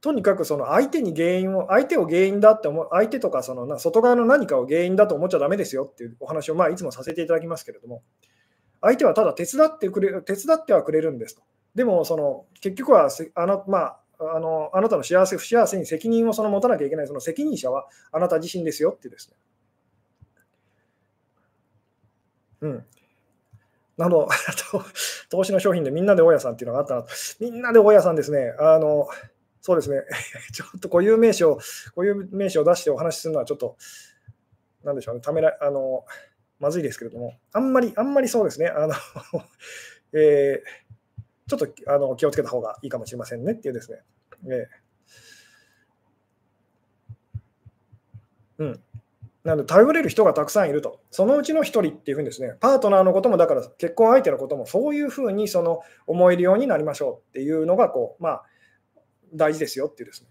とにかくその相手に原因を、相手を原因だって思う、相手とかその外側の何かを原因だと思っちゃだめですよっていうお話をまあいつもさせていただきますけれども、相手はただ手伝ってくれ、手伝ってはくれるんですと。でもその結局はあの、まあ、あのあなたの幸せ、不幸せに責任をその持たなきゃいけない、その責任者はあなた自身ですよってですね。うん。なの、(laughs) 投資の商品でみんなで大家さんっていうのがあったなと。みんなで大家さんですね。あの、そうですね。(laughs) ちょっと固有名詞を、固有名詞を出してお話しするのはちょっと、なんでしょうね。ためら、あの、まずいですけれども、あんまり、あんまりそうですね。あの、(laughs) えー、ちょっとあの気をつけた方がいいかもしれませんねっていうですね。えー、うん。なので、頼れる人がたくさんいると。そのうちの1人っていうふうにですね、パートナーのことも、だから結婚相手のことも、そういうふうにその思えるようになりましょうっていうのが、こう、まあ、大事ですよっていうですね。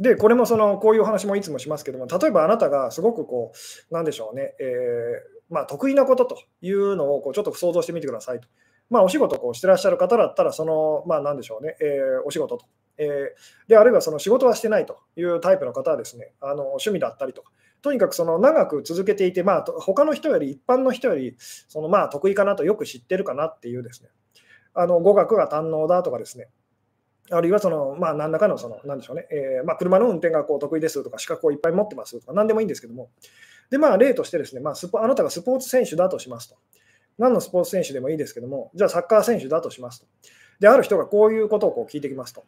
で、これもその、こういう話もいつもしますけども、例えばあなたがすごくこう、なんでしょうね、えー、まあ、得意なことというのをこうちょっと想像してみてくださいと。まあ、お仕事をしてらっしゃる方だったら、その、まあ、なんでしょうね、えー、お仕事とえー、であるいはその仕事はしてないというタイプの方はですねあの趣味だったりとかとにかくその長く続けていて、まあ、他の人より、一般の人よりそのまあ得意かなとよく知ってるかなっていうですね、あの語学が堪能だとかですね、あるいはその、まあ、何らかのその、なんでしょうね、えー、まあ、車の運転がこう得意ですとか、資格をいっぱい持ってますとか、何でもいいんですけども、で、まあ、例としてですね、まあ、スポあなたがスポーツ選手だとしますと。何のスポーツ選手でもいいですけども、じゃあサッカー選手だとしますと。で、ある人がこういうことをこう聞いてきますと。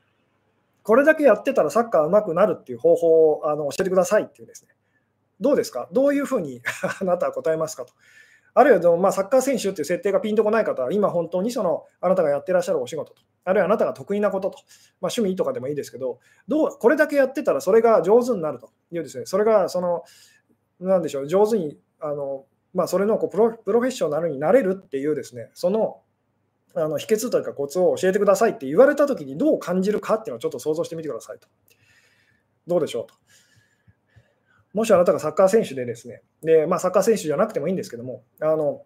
これだけやってたらサッカー上手くなるっていう方法をあの教えてくださいっていうですね。どうですか？どういうふうに (laughs) あなたは答えますかと。あるいはでも、まあ、サッカー選手っていう設定がピンとこない方は、今本当にそのあなたがやってらっしゃるお仕事と、あるいはあなたが得意なことと、まあ、趣味とかでもいいですけど、どうこれだけやってたらそれが上手になるというですね、それがその、なんでしょう、上手に、あのまあ、それのこうプロプロフェッショナルになれるっていうですね、そのあの秘訣というかコツを教えてくださいって言われたときにどう感じるかっていうのをちょっと想像してみてくださいと。どうでしょうと。もしあなたがサッカー選手でですね、でまあ、サッカー選手じゃなくてもいいんですけども、あの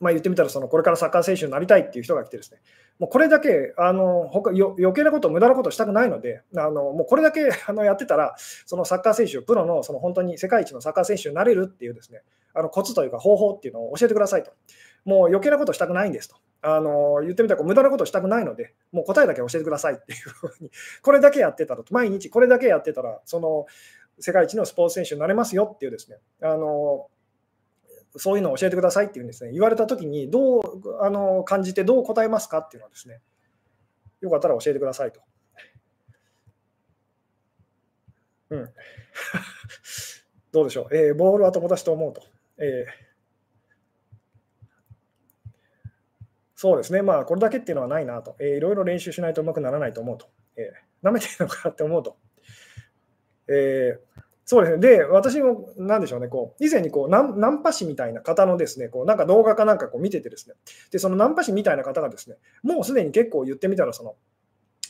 まあ、言ってみたらその、これからサッカー選手になりたいっていう人が来てですね、もうこれだけあの他よ余計なこと、無駄なことしたくないので、あのもうこれだけあのやってたら、そのサッカー選手、プロのその本当に世界一のサッカー選手になれるっていうですね、あのコツというか方法っていうのを教えてくださいと。もう余計なことしたくないんですと。あの言ってみたら無駄なことしたくないので、もう答えだけ教えてくださいっていうふうに、(laughs) これだけやってたら、毎日これだけやってたら、その世界一のスポーツ選手になれますよっていうですね、あのそういうのを教えてくださいっていうんですね、言われたときにどうあの感じてどう答えますかっていうのはですね、よかったら教えてくださいと。うん。(laughs) どうでしょう、えー、ボールは友達と思うと。えーそうですね、まあ、これだけっていうのはないなと、えー、いろいろ練習しないとうまくならないと思うと、えー、舐めてるのかって思うと、えー、そうですね、で、私も、なんでしょうね、こう以前にこうナンナンパ師みたいな方のですね、こうなんか動画かなんかこう見ててですね、で、そのナンパ師みたいな方がですね、もうすでに結構言ってみたら、その、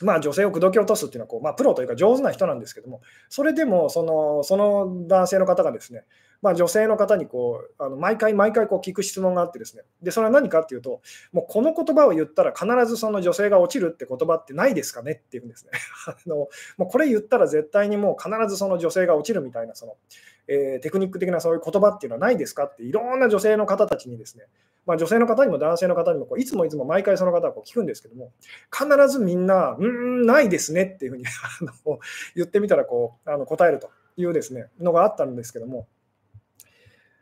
まあ、女性を口説き落とすっていうのはこう、まあ、プロというか上手な人なんですけども、それでもそのその男性の方がですね、まあ、女性の方にこうあの毎回毎回こう聞く質問があってですね、でそれは何かっていうと、もうこの言葉を言ったら必ずその女性が落ちるって言葉ってないですかねっていうんですね。(laughs) あのもうこれ言ったら絶対にもう必ずその女性が落ちるみたいなその、えー、テクニック的なそういう言葉っていうのはないですかっていろんな女性の方たちにですね、まあ、女性の方にも男性の方にもこういつもいつも毎回その方はこう聞くんですけども、必ずみんな、うん、ないですねっていうふうに (laughs) 言ってみたらこうあの答えるというですねのがあったんですけども、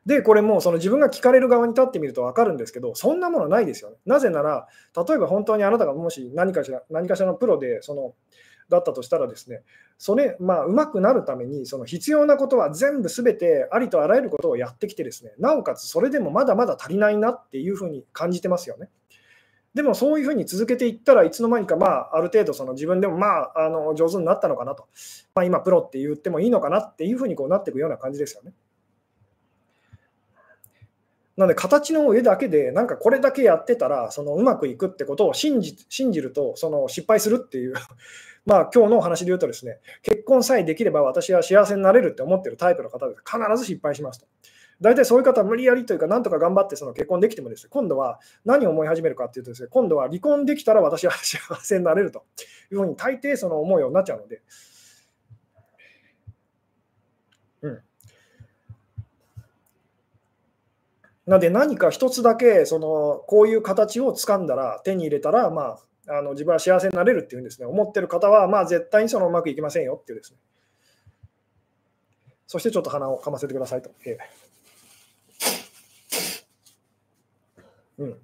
で、これもその自分が聞かれる側に立ってみると分かるんですけど、そんなものないですよね。なぜなら、例えば本当にあなたがもし何かしら何かしらのプロでそのだったとしたらですね、それ、まあ、うまくなるために、その必要なことは全部すべてありとあらゆることをやってきてですね、なおかつそれでもまだまだ足りないなっていうふうに感じてますよね。でもそういうふうに続けていったらいつの間にか、まあ、ある程度その自分でも、まあ、あの上手になったのかなと、まあ、今プロって言ってもいいのかなっていうふうにこうなっていくような感じですよね。なので、形の上だけで、なんかこれだけやってたら、そのうまくいくってことを信じ信じると、その失敗するっていう、まあ今日のお話で言うとですね、結婚さえできれば私は幸せになれるって思ってるタイプの方です。必ず失敗しますと。大体そういう方は無理やりというか、なんとか頑張ってその結婚できてもですね、今度は何を思い始めるかっていうとですね、今度は離婚できたら私は幸せになれるというふうに大抵その思うようになっちゃうので、うんなので何か一つだけそのこういう形を掴んだら手に入れたら、まあ、あの自分は幸せになれるっていうんですね思ってる方は、まあ、絶対にそのうまくいきませんよっていうですねそしてちょっと鼻をかませてくださいと。えー、うん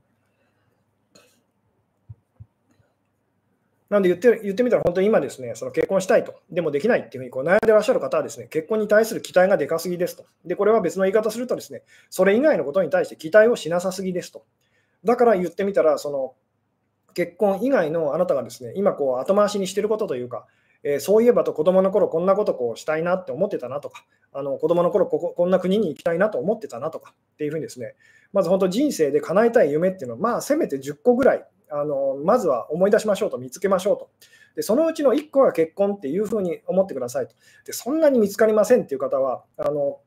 なんで言って言ってみたら、本当に今ですね、その結婚したいと、でもできないっていうふうにこう悩んでらっしゃる方はですね、結婚に対する期待がでかすぎですと。で、これは別の言い方するとですね、それ以外のことに対して期待をしなさすぎですと。だから言ってみたら、その結婚以外のあなたがですね、今こう後回しにしてることというか、えー、そういえばと子供の頃こんなことこうしたいなって思ってたなとか、あの子供の頃こここんな国に行きたいなと思ってたなとかっていうふうにですね、まず本当人生で叶えたい夢っていうのは、まあせめて10個ぐらいあのまずは思い出しましょうと、見つけましょうと。でそのうちの1個が結婚っていうふうに思ってくださいと。でそんなに見つかりませんっていう方は、あの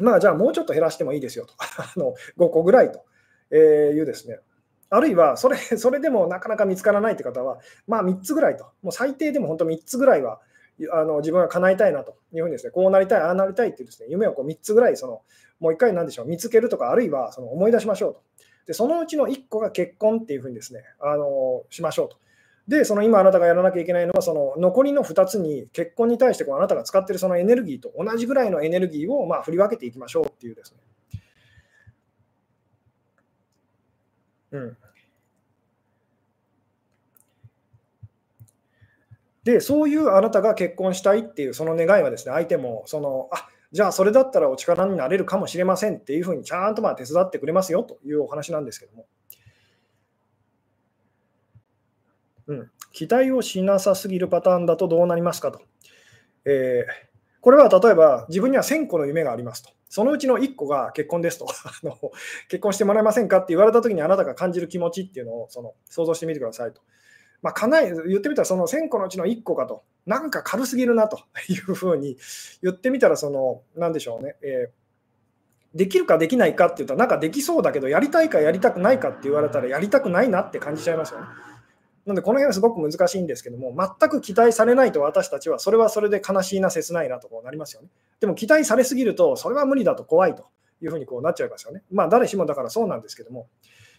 まあ、じゃあもうちょっと減らしてもいいですよと。(laughs) あの5個ぐらいとえいうですね。あるいはそれ、(laughs) それでもなかなか見つからないって方は、まあ3つぐらいと。もう最低でも本当3つぐらいはあの自分が叶えたいなというふうにですね、こうなりたい、ああなりたいっていうですね、夢をこう3つぐらいその、もう1回なんでしょう、見つけるとか、あるいはその思い出しましょうと。で、そのうちの1個が結婚っていうふうにですね、あのしましょうと。で、その今あなたがやらなきゃいけないのは、その残りの2つに結婚に対してこうあなたが使っているそのエネルギーと同じぐらいのエネルギーをまあ振り分けていきましょうっていうですね。で、そういうあなたが結婚したいっていうその願いはですね、相手もその、あじゃあそれだったらお力になれるかもしれませんっていうふうにちゃんとまあ手伝ってくれますよというお話なんですけども。うん、期待をしなさすぎるパターンだとどうなりますかと。えー、これは例えば自分には1000個の夢がありますと。そのうちの1個が結婚ですと (laughs) あの。結婚してもらえませんかって言われたときにあなたが感じる気持ちっていうのをその想像してみてくださいと。まあ、かなり言ってみたらその1000個のうちの1個かと。なんか軽すぎるなと (laughs) いうふうに言ってみたら、その、なんでしょうね。えーできるかできないかって言ったら、なんかできそうだけど、やりたいかやりたくないかって言われたら、やりたくないなって感じちゃいますよね。なので、この辺はすごく難しいんですけども、全く期待されないと私たちは、それはそれで悲しいな、切ないなとこうなりますよね。でも、期待されすぎると、それは無理だと怖いというふうにこうなっちゃいますよね。まあ、誰しもだからそうなんですけども、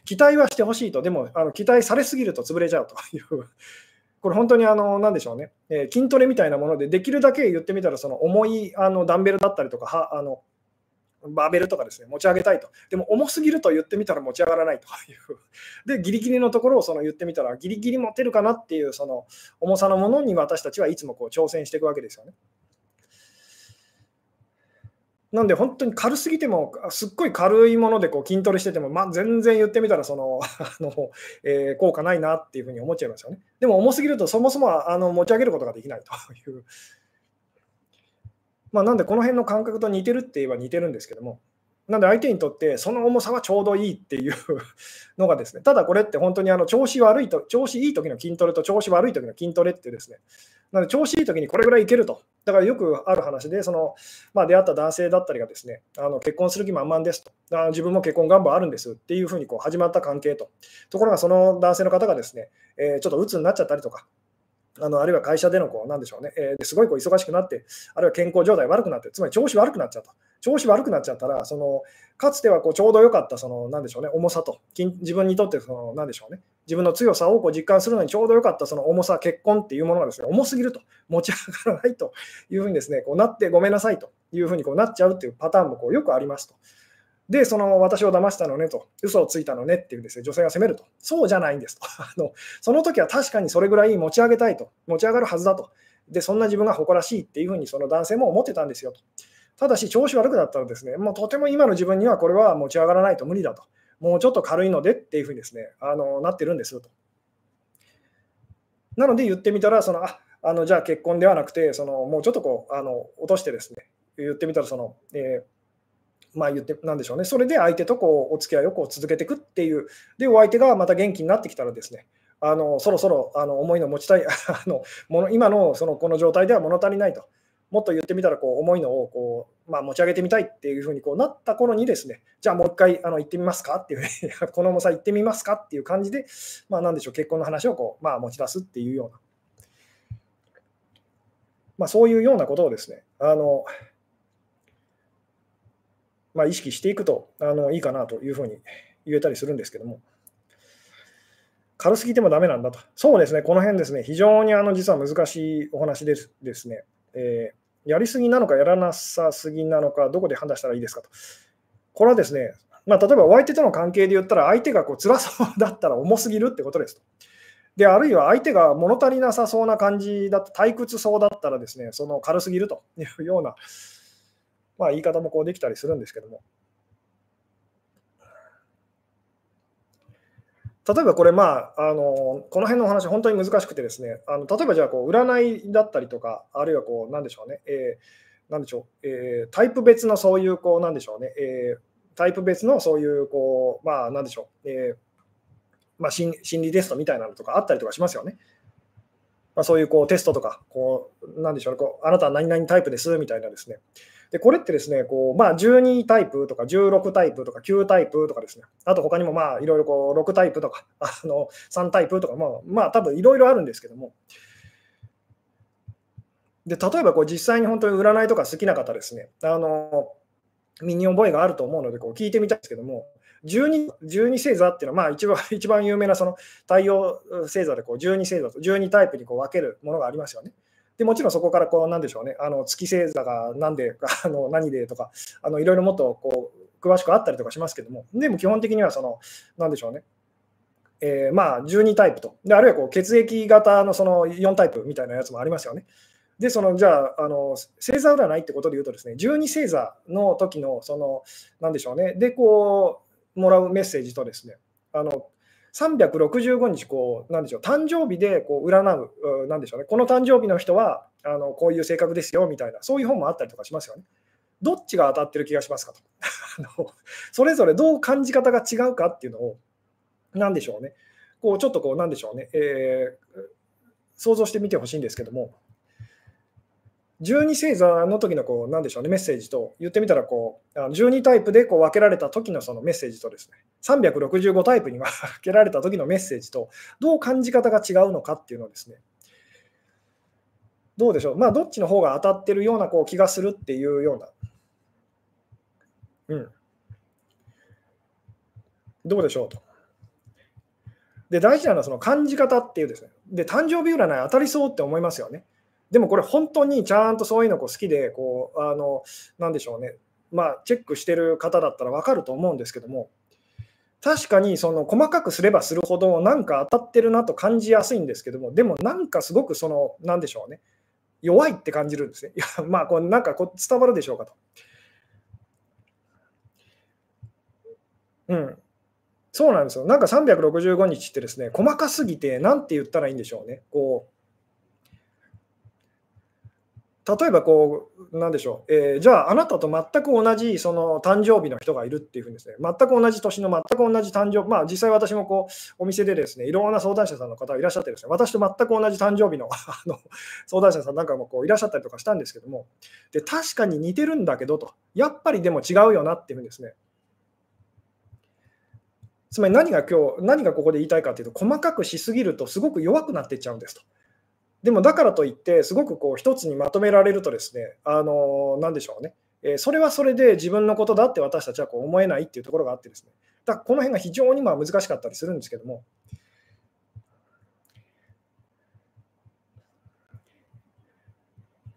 期待はしてほしいと、でもあの期待されすぎると潰れちゃうという (laughs) これ本当にあの、なでしょうね、えー、筋トレみたいなもので、できるだけ言ってみたら、その重いあのダンベルだったりとか、はあのバーベルとかですね、持ち上げたいと。でも重すぎると言ってみたら持ち上がらないという。(laughs) で、ギリギリのところをその言ってみたら、ギリギリ持てるかなっていうその重さのものに私たちはいつもこう挑戦していくわけですよね。なんで本当に軽すぎても、すっごい軽いものでこう筋トレしてても、まあ、全然言ってみたらその (laughs) あの、えー、効果ないなっていうふうに思っちゃいますよね。でも重すぎるとそもそもあの持ち上げることができないという。まあ、なんでこの辺の感覚と似てるって言えば似てるんですけども、なんで相手にとってその重さはちょうどいいっていうのがですね、ただこれって本当にあの調子悪いと、調子いい時の筋トレと調子悪い時の筋トレってですね、なので調子いい時にこれぐらいいけると。だからよくある話で、そのまあ、出会った男性だったりがですね、あの結婚する気満々ですと。あ自分も結婚願望あるんですっていうふうにこう始まった関係と。ところがその男性の方がですね、えー、ちょっと鬱になっちゃったりとか、あのあるいは会社でのこうなんでしょうね、えー、すごいこう忙しくなって、あるいは健康状態悪くなって、つまり調子悪くなっちゃった。調子悪くなっちゃったら、そのかつてはこうちょうど良かったそのなんでしょう、ね、重さと、自分にとってそのなんでしょうね、自分の強さをこう実感するのにちょうど良かったその重さ、結婚っていうものがですね重すぎると、持ち上がらないというふうにですねこうなってごめんなさいというふうにこうなっちゃうっていうパターンもこうよくありますと。で、その私を騙したのねと、嘘をついたのねっていうですね女性が責めると、そうじゃないんですと (laughs) あの。その時は確かにそれぐらい持ち上げたいと、持ち上がるはずだと。で、そんな自分が誇らしいっていうふうにその男性も思ってたんですよと。ただし、調子悪くなったらですね、もうとても今の自分にはこれは持ち上がらないと無理だと。もうちょっと軽いのでっていうふうにですね、あのなってるんですよと。なので言ってみたら、そのああのじゃあ結婚ではなくて、そのもうちょっとこうあの落としてですね、言ってみたらその、えーまあ言って、なんでしょうね、それで相手とこうお付き合いをこう続けていくっていう、で、お相手がまた元気になってきたらですね、あのそろそろあの思いの持ちたい (laughs) あのもの、今のそのこの状態では物足りないと、もっと言ってみたらこう重いのをこう、まあ、持ち上げてみたいっていうふうにこうなった頃にですね、じゃあもう一回あの行ってみますか？っていう、(laughs) この重さ行ってみますか？っていう感じで、まあ、なんでしょう、結婚の話をこう、まあ、持ち出すっていうような、まあ、そういうようなことをですね、あのまあ、意識していくとあのいいかなというふうに言えたりするんですけども。軽すぎてもダメなんだと。そうですね、この辺ですね、非常にあの実は難しいお話ですですね、えー、やりすぎなのかやらなさすぎなのか、どこで判断したらいいですかと。これはですね、まあ、例えばお相手との関係で言ったら、相手がこう辛そうだったら重すぎるってことですと。で、あるいは相手が物足りなさそうな感じだと、退屈そうだったらですね、その軽すぎるというようなまあ、言い方もこうできたりするんですけども。例えばこれ、まあ、あのこの辺のお話、本当に難しくてですね、あの例えばじゃあこう、占いだったりとか、あるいはこう、なんでしょうね、えー、なんでしょう、えー、タイプ別のそういう、こう、なんでしょうね、えー、タイプ別のそういう、こう、まあ、なんでしょう、えーまあ、心理テストみたいなのとかあったりとかしますよね。まあ、そういうこうテストとか、こう、なんでしょうね、こうあなたは何々タイプですみたいなですね。で、これってですね、こうまあ、12タイプとか16タイプとか9タイプとかですね、あと他にもまあいろいろこう6タイプとか (laughs) あの3タイプとか、まあ、まあ多分いろいろあるんですけども、で例えばこう実際に本当に占いとか好きな方ですね、あの身に覚えがあると思うのでこう聞いてみたいんですけども、12, 12星座っていうのは、まあ、一番 (laughs) 一番有名なその太陽星座でこう12星座と12タイプにこう分けるものがありますよね。でもちろんそこからこうなんでしょうね、あの月星座が何で (laughs) あの何でとか、あのいろいろもっとこう詳しくあったりとかしますけども、でも基本的にはその、なんでしょうね、えー、まあ12タイプと、であるいはこう血液型のその4タイプみたいなやつもありますよね。で、そのじゃあ、あの星座占いってことで言うとですね、12星座の時の、その、なんでしょうね、で、こう、もらうメッセージとですね、あの365日こう、なんでしょう、誕生日でこう占う、なんでしょうね、この誕生日の人はあのこういう性格ですよみたいな、そういう本もあったりとかしますよね。どっちが当たってる気がしますかと。(laughs) それぞれどう感じ方が違うかっていうのを、なんでしょうね、こうちょっとこう、なんでしょうね、えー、想像してみてほしいんですけども、12星座の時のこう、なんでしょうね、メッセージと、言ってみたらこう、12タイプでこう分けられた時のそのメッセージとですね、365タイプに分けられた時のメッセージと、どう感じ方が違うのかっていうのをですね、どうでしょう、まあ、どっちの方が当たってるようなこう気がするっていうような、うん、どうでしょうと。で、大事なのはその感じ方っていうですね、で、誕生日占い当たりそうって思いますよね。でもこれ本当にちゃんとそういうのこう好きで、こう、あの、なんでしょうね、まあ、チェックしてる方だったら分かると思うんですけども、確かにその細かくすればするほどなんか当たってるなと感じやすいんですけども、でもなんかすごくその、なんでしょうね、弱いって感じるんですね。いや (laughs) まあ、こうなんかこう伝わるでしょうかと。うん。そうなんですよ。なんか365日ってですね、細かすぎて、なんて言ったらいいんでしょうね。こう例えばこう、なんでしょう、えー、じゃあ、あなたと全く同じその誕生日の人がいるっていうふうにですね、全く同じ年の全く同じ誕生日、まあ、実際私もこうお店でですね、いろんな相談者さんの方がいらっしゃってですね、私と全く同じ誕生日の (laughs) あの相談者さんなんかもこういらっしゃったりとかしたんですけども、で確かに似てるんだけどと、やっぱりでも違うよなっていうふうにですね、つまり何が今日、何がここで言いたいかというと、細かくしすぎるとすごく弱くなっていっちゃうんですと。でもだからといって、すごくこう一つにまとめられるとですね、あの何でしょうね、えー、それはそれで自分のことだって私たちはこう思えないっていうところがあってですね、だこの辺が非常にまあ難しかったりするんですけども、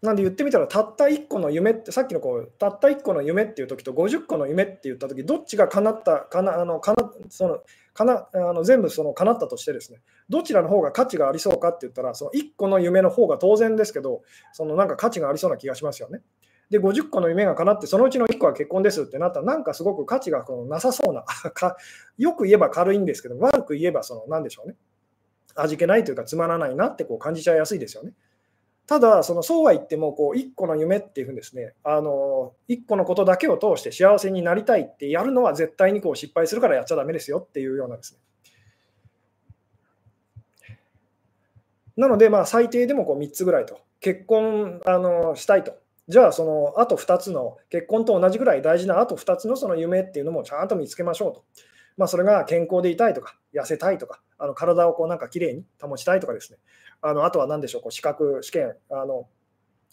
なんで言ってみたら、たった1個の夢って、さっきのこう、たった1個の夢っていう時と50個の夢って言った時、どっちが叶った、かなあのかなそのかなあの全部その叶ったとしてですね、どちらの方が価値がありそうかって言ったら、その1個の夢の方が当然ですけど、そのなんか価値がありそうな気がしますよね。で、50個の夢が叶って、そのうちの1個は結婚ですってなったら、なんかすごく価値がこのなさそうな (laughs) か、よく言えば軽いんですけど、悪く言えば、その、なんでしょうね。味気ないというか、つまらないなってこう感じちゃいやすいですよね。ただ、そのそうは言っても、こう1個の夢っていうふうにですね、あの1個のことだけを通して幸せになりたいってやるのは絶対にこう失敗するからやっちゃだめですよっていうようなですね。なので、まあ、最低でもこう3つぐらいと、結婚あのしたいと。じゃあ、そのあと2つの、結婚と同じぐらい大事なあと2つのその夢っていうのもちゃんと見つけましょうと。まあ、それが健康でいたいとか、痩せたいとか、あの体をこうなんかきれいに保ちたいとかですね、あのあとは何でしょう、こう資格、試験、あの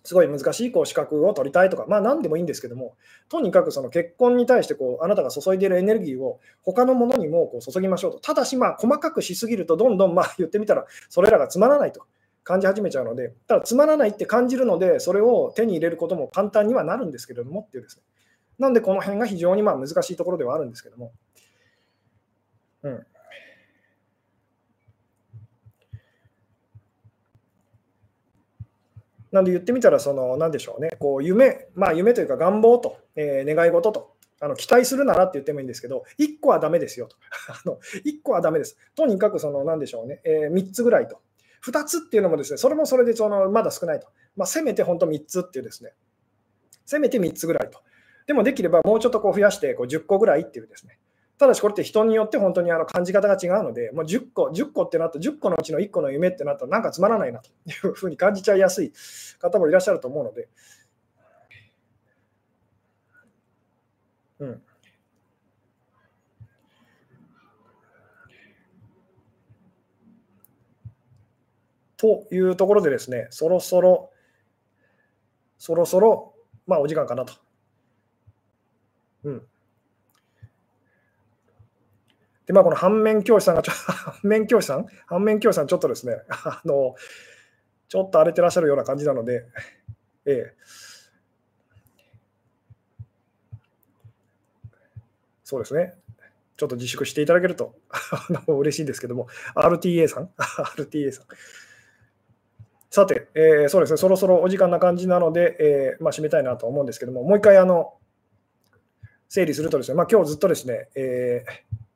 すごい難しいこう資格を取りたいとか、まあ何でもいいんですけども、とにかくその結婚に対してこうあなたが注いでいるエネルギーを他のものにもこう注ぎましょうと。ただし、まあ細かくしすぎると、どんどんまあ言ってみたら、それらがつまらないと感じ始めちゃうので、ただつまらないって感じるので、それを手に入れることも簡単にはなるんですけれどもっていうですね。なんでこの辺が非常にまあ難しいところではあるんですけども。うん。なんで言ってみたら、その、なんでしょうね、こう夢、まあ夢というか願望と、えー、願い事と、あの期待するならって言ってもいいんですけど、1個はダメですよと。(laughs) あの1個はダメです。とにかく、その、なんでしょうね、えー、3つぐらいと。2つっていうのもですね、それもそれでそのまだ少ないと。まあ、せめて本当3つっていうですね、せめて3つぐらいと。でもできればもうちょっとこう増やしてこう10個ぐらいっていうですね、ただしこれって人によって本当にあの感じ方が違うので、もう10個、10個ってなった、10個のうちの1個の夢ってなったらなんかつまらないなというふうに感じちゃいやすい方もいらっしゃると思うので、うん。というところでですね、そろそろ、そろそろ、まあお時間かなと。うん。で、まあ、この反面教師さんがちょ、(laughs) 反面教師さん？反面教師さん、ちょっとですね、(laughs) あの、ちょっと荒れてらっしゃるような感じなので、ええ。そうですね。ちょっと自粛していただけると (laughs) 嬉しいんですけども、RTA さん ?RTA さん。さて、えー、そうですね、そろそろお時間な感じなので、えー、まあ、締めたいなと思うんですけども、もう一回あの整理するとですね、まあ、今日ずっとですね、えー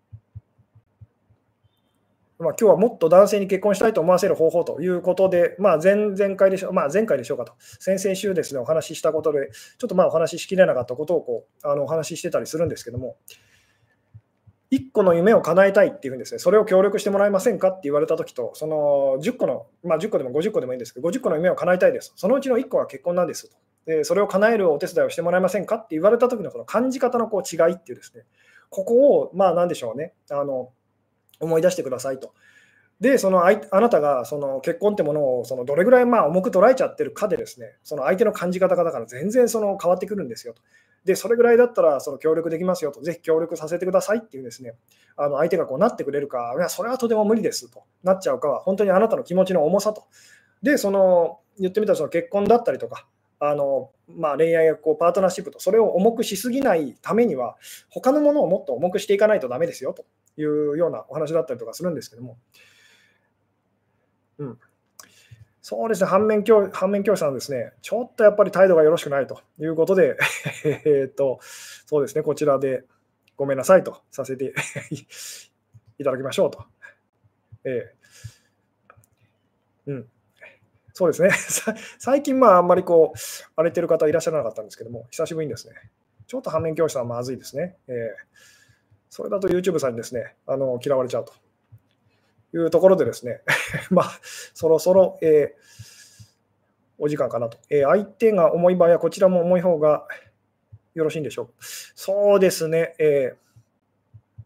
まあ、今日はもっと男性に結婚したいと思わせる方法ということで、まあ、前々回でしょう、まあ、前回でしょうかと、先々週ですね、お話ししたことで、ちょっとまあお話ししきれなかったことをこうあのお話ししてたりするんですけども、1個の夢を叶えたいっていうふうにですね、それを協力してもらえませんかって言われたときと、その10個の、まあ、10個でも50個でもいいんですけど、50個の夢を叶えたいです。そのうちの1個は結婚なんですと。でそれを叶えるお手伝いをしてもらえませんかって言われたときのこの感じ方のこう違いっていうですね、ここを、まあ、なんでしょうね、あの思い出してくださいと。で、そのああなたがその結婚ってものをそのどれぐらいまあ重く捉えちゃってるかでですね、その相手の感じ方がだから全然その変わってくるんですよと。で、それぐらいだったらその協力できますよと、ぜひ協力させてくださいっていうですね、あの相手がこうなってくれるか、いや、それはとても無理ですとなっちゃうかは、本当にあなたの気持ちの重さと。で、その言ってみたらその結婚だったりとか、あのまあ、恋愛やこうパートナーシップと、それを重くしすぎないためには、他のものをもっと重くしていかないとだめですよというようなお話だったりとかするんですけども、うん、そうですね、反面教反面教師さんですね、ちょっとやっぱり態度がよろしくないということで、(laughs) えっと、そうですね、こちらでごめんなさいとさせて (laughs) いただきましょうと。えー、うん、そうですね、(laughs) 最近、まあ、あんまりこう、荒れてる方いらっしゃらなかったんですけども、久しぶりにですね、ちょっと反面教師さんはまずいですね。えー、それだと YouTube さんにですね、あの嫌われちゃうと。いうところでですね、(laughs) まあ、そろそろ、えー、お時間かなと。えー、相手が重い場合はこちらも重い方がよろしいんでしょうか。そうですね、えー、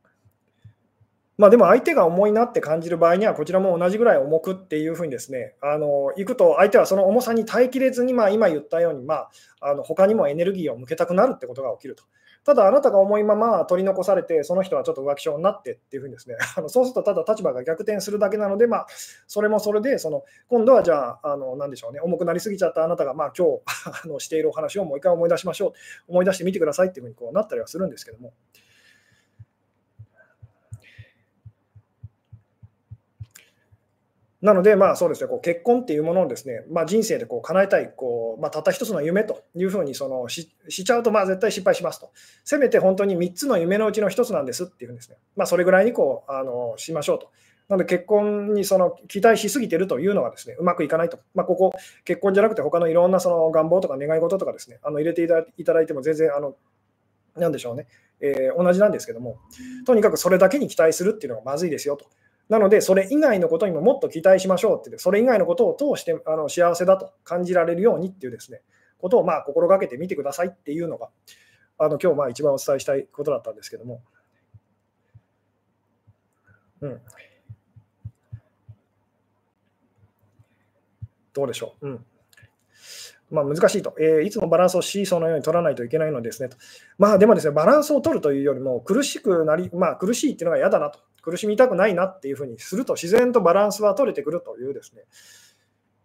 まあ、でも相手が重いなって感じる場合には、こちらも同じぐらい重くっていうふうにですね、あの行くと相手はその重さに耐えきれずに、まあ、今言ったように、まあ、あの他にもエネルギーを向けたくなるってことが起きると。ただ、あなたが思いまま取り残されて、その人はちょっと浮気症になってっていうふうにですね、(laughs) あのそうするとただ立場が逆転するだけなので、まあ、それもそれで、その今度はじゃあ、あのなんでしょうね、重くなりすぎちゃったあなたが、まあ、今日 (laughs) あのしているお話をもう一回思い出しましょう、思い出してみてくださいっていうふうにこうなったりはするんですけども。なので、まあそうですね、こう結婚っていうものをですね、まあ、人生でこう叶えたいこう、まあ、たった一つの夢というふうにそのししちゃうと、まあ絶対失敗しますと。せめて本当に3つの夢のうちの1つなんですっていうんですね。まあ、それぐらいにこうあのしましょうと。なので結婚にその期待しすぎてるというのはですね、うまくいかないと。まあ、ここ、結婚じゃなくて他のいろんなその願望とか願い事とかですね、あの入れていただいても全然、あの、なんでしょうね、えー、同じなんですけども、とにかくそれだけに期待するっていうのがまずいですよと。なので、それ以外のことにももっと期待しましょうってそれ以外のことを通してあの幸せだと感じられるようにっていうですね、ことをまあ心がけてみてくださいっていうのが、あの今日まあ一番お伝えしたいことだったんですけども。うん。どうでしょう？うん。まあ、難しいと、えー、いつもバランスをシーソーのように取らないといけないのですねと。まあでもですね、バランスを取るというよりも苦しくなり、まあ苦しいっていうのが嫌だなと。苦しみたくないなっていうふうにすると自然とバランスは取れてくるというですね。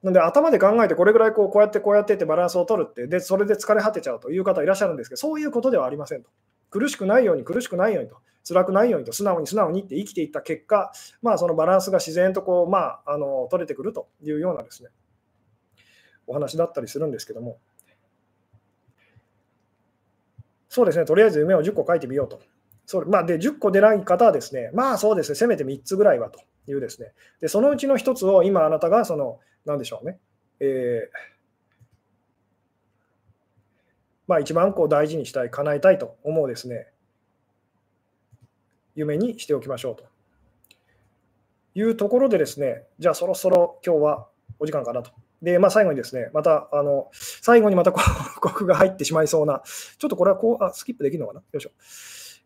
なので頭で考えてこれぐらいこうこうやってこうやってってバランスを取るってでそれで疲れ果てちゃうという方いらっしゃるんですけどそういうことではありませんと。苦しくないように苦しくないようにと。辛くないようにと。素直に素直にって生きていった結果、まあ、そのバランスが自然とこう、まあ、あの取れてくるというようなですね。お話だったりするんですけども。そうですね。とりあえず夢を10個書いてみようと。そうまあ、で10個出ない方はですね、まあそうですね、せめて3つぐらいはというですね、でそのうちの1つを今あなたがその、なんでしょうね、えー、まあ一番こう大事にしたい、叶えたいと思うですね、夢にしておきましょうと。いうところでですね、じゃあそろそろ今日はお時間かなと。で、まあ、最後にですね、また、あの、最後にまた広 (laughs) 告が入ってしまいそうな、ちょっとこれはこう、あ、スキップできるのかな？よいしょ。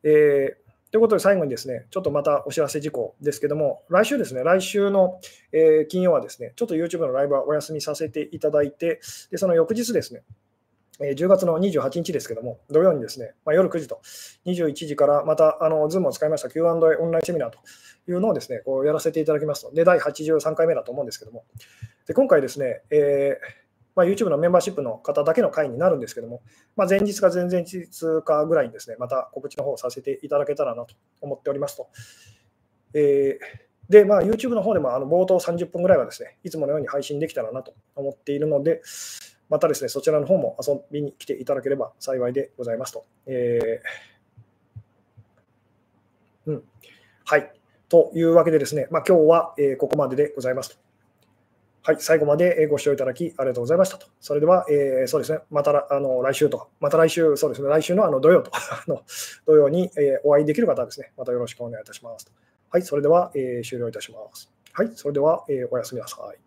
えー、ということで最後にですね、ちょっとまたお知らせ事項ですけども、来週ですね、来週の、えー、金曜はですね、ちょっと YouTube のライブはお休みさせていただいて、でその翌日ですね、え10月の28日ですけども、土曜にですね、まあ、夜9時と21時からまたあの Zoom を使いました Q&A オンラインセミナーというのをですね、こうやらせていただきますので、第83回目だと思うんですけども、で今回ですね、えーまあ、YouTube のメンバーシップの方だけの会になるんですけども、まあ、前日か前々日かぐらいにですね、また告知の方をさせていただけたらなと思っておりますと。えーで、まあ、YouTube の方でもあの冒頭30分ぐらいはですね、いつものように配信できたらなと思っているので、またですね、そちらの方も遊びに来ていただければ幸いでございますと。えー、うん。はい。というわけでですね、まあ、今日は、え、ここまででございますと。はい、最後までご視聴いただきありがとうございましたと。それでは、えー、そうですね、またあの来週と、また来週、そうですね、来週のあの土曜と (laughs) の土曜に、えー、お会いできる方はですね、またよろしくお願いいたします。はい、それでは、えー、終了いたします。はい、それでは、えー、おやすみなさい。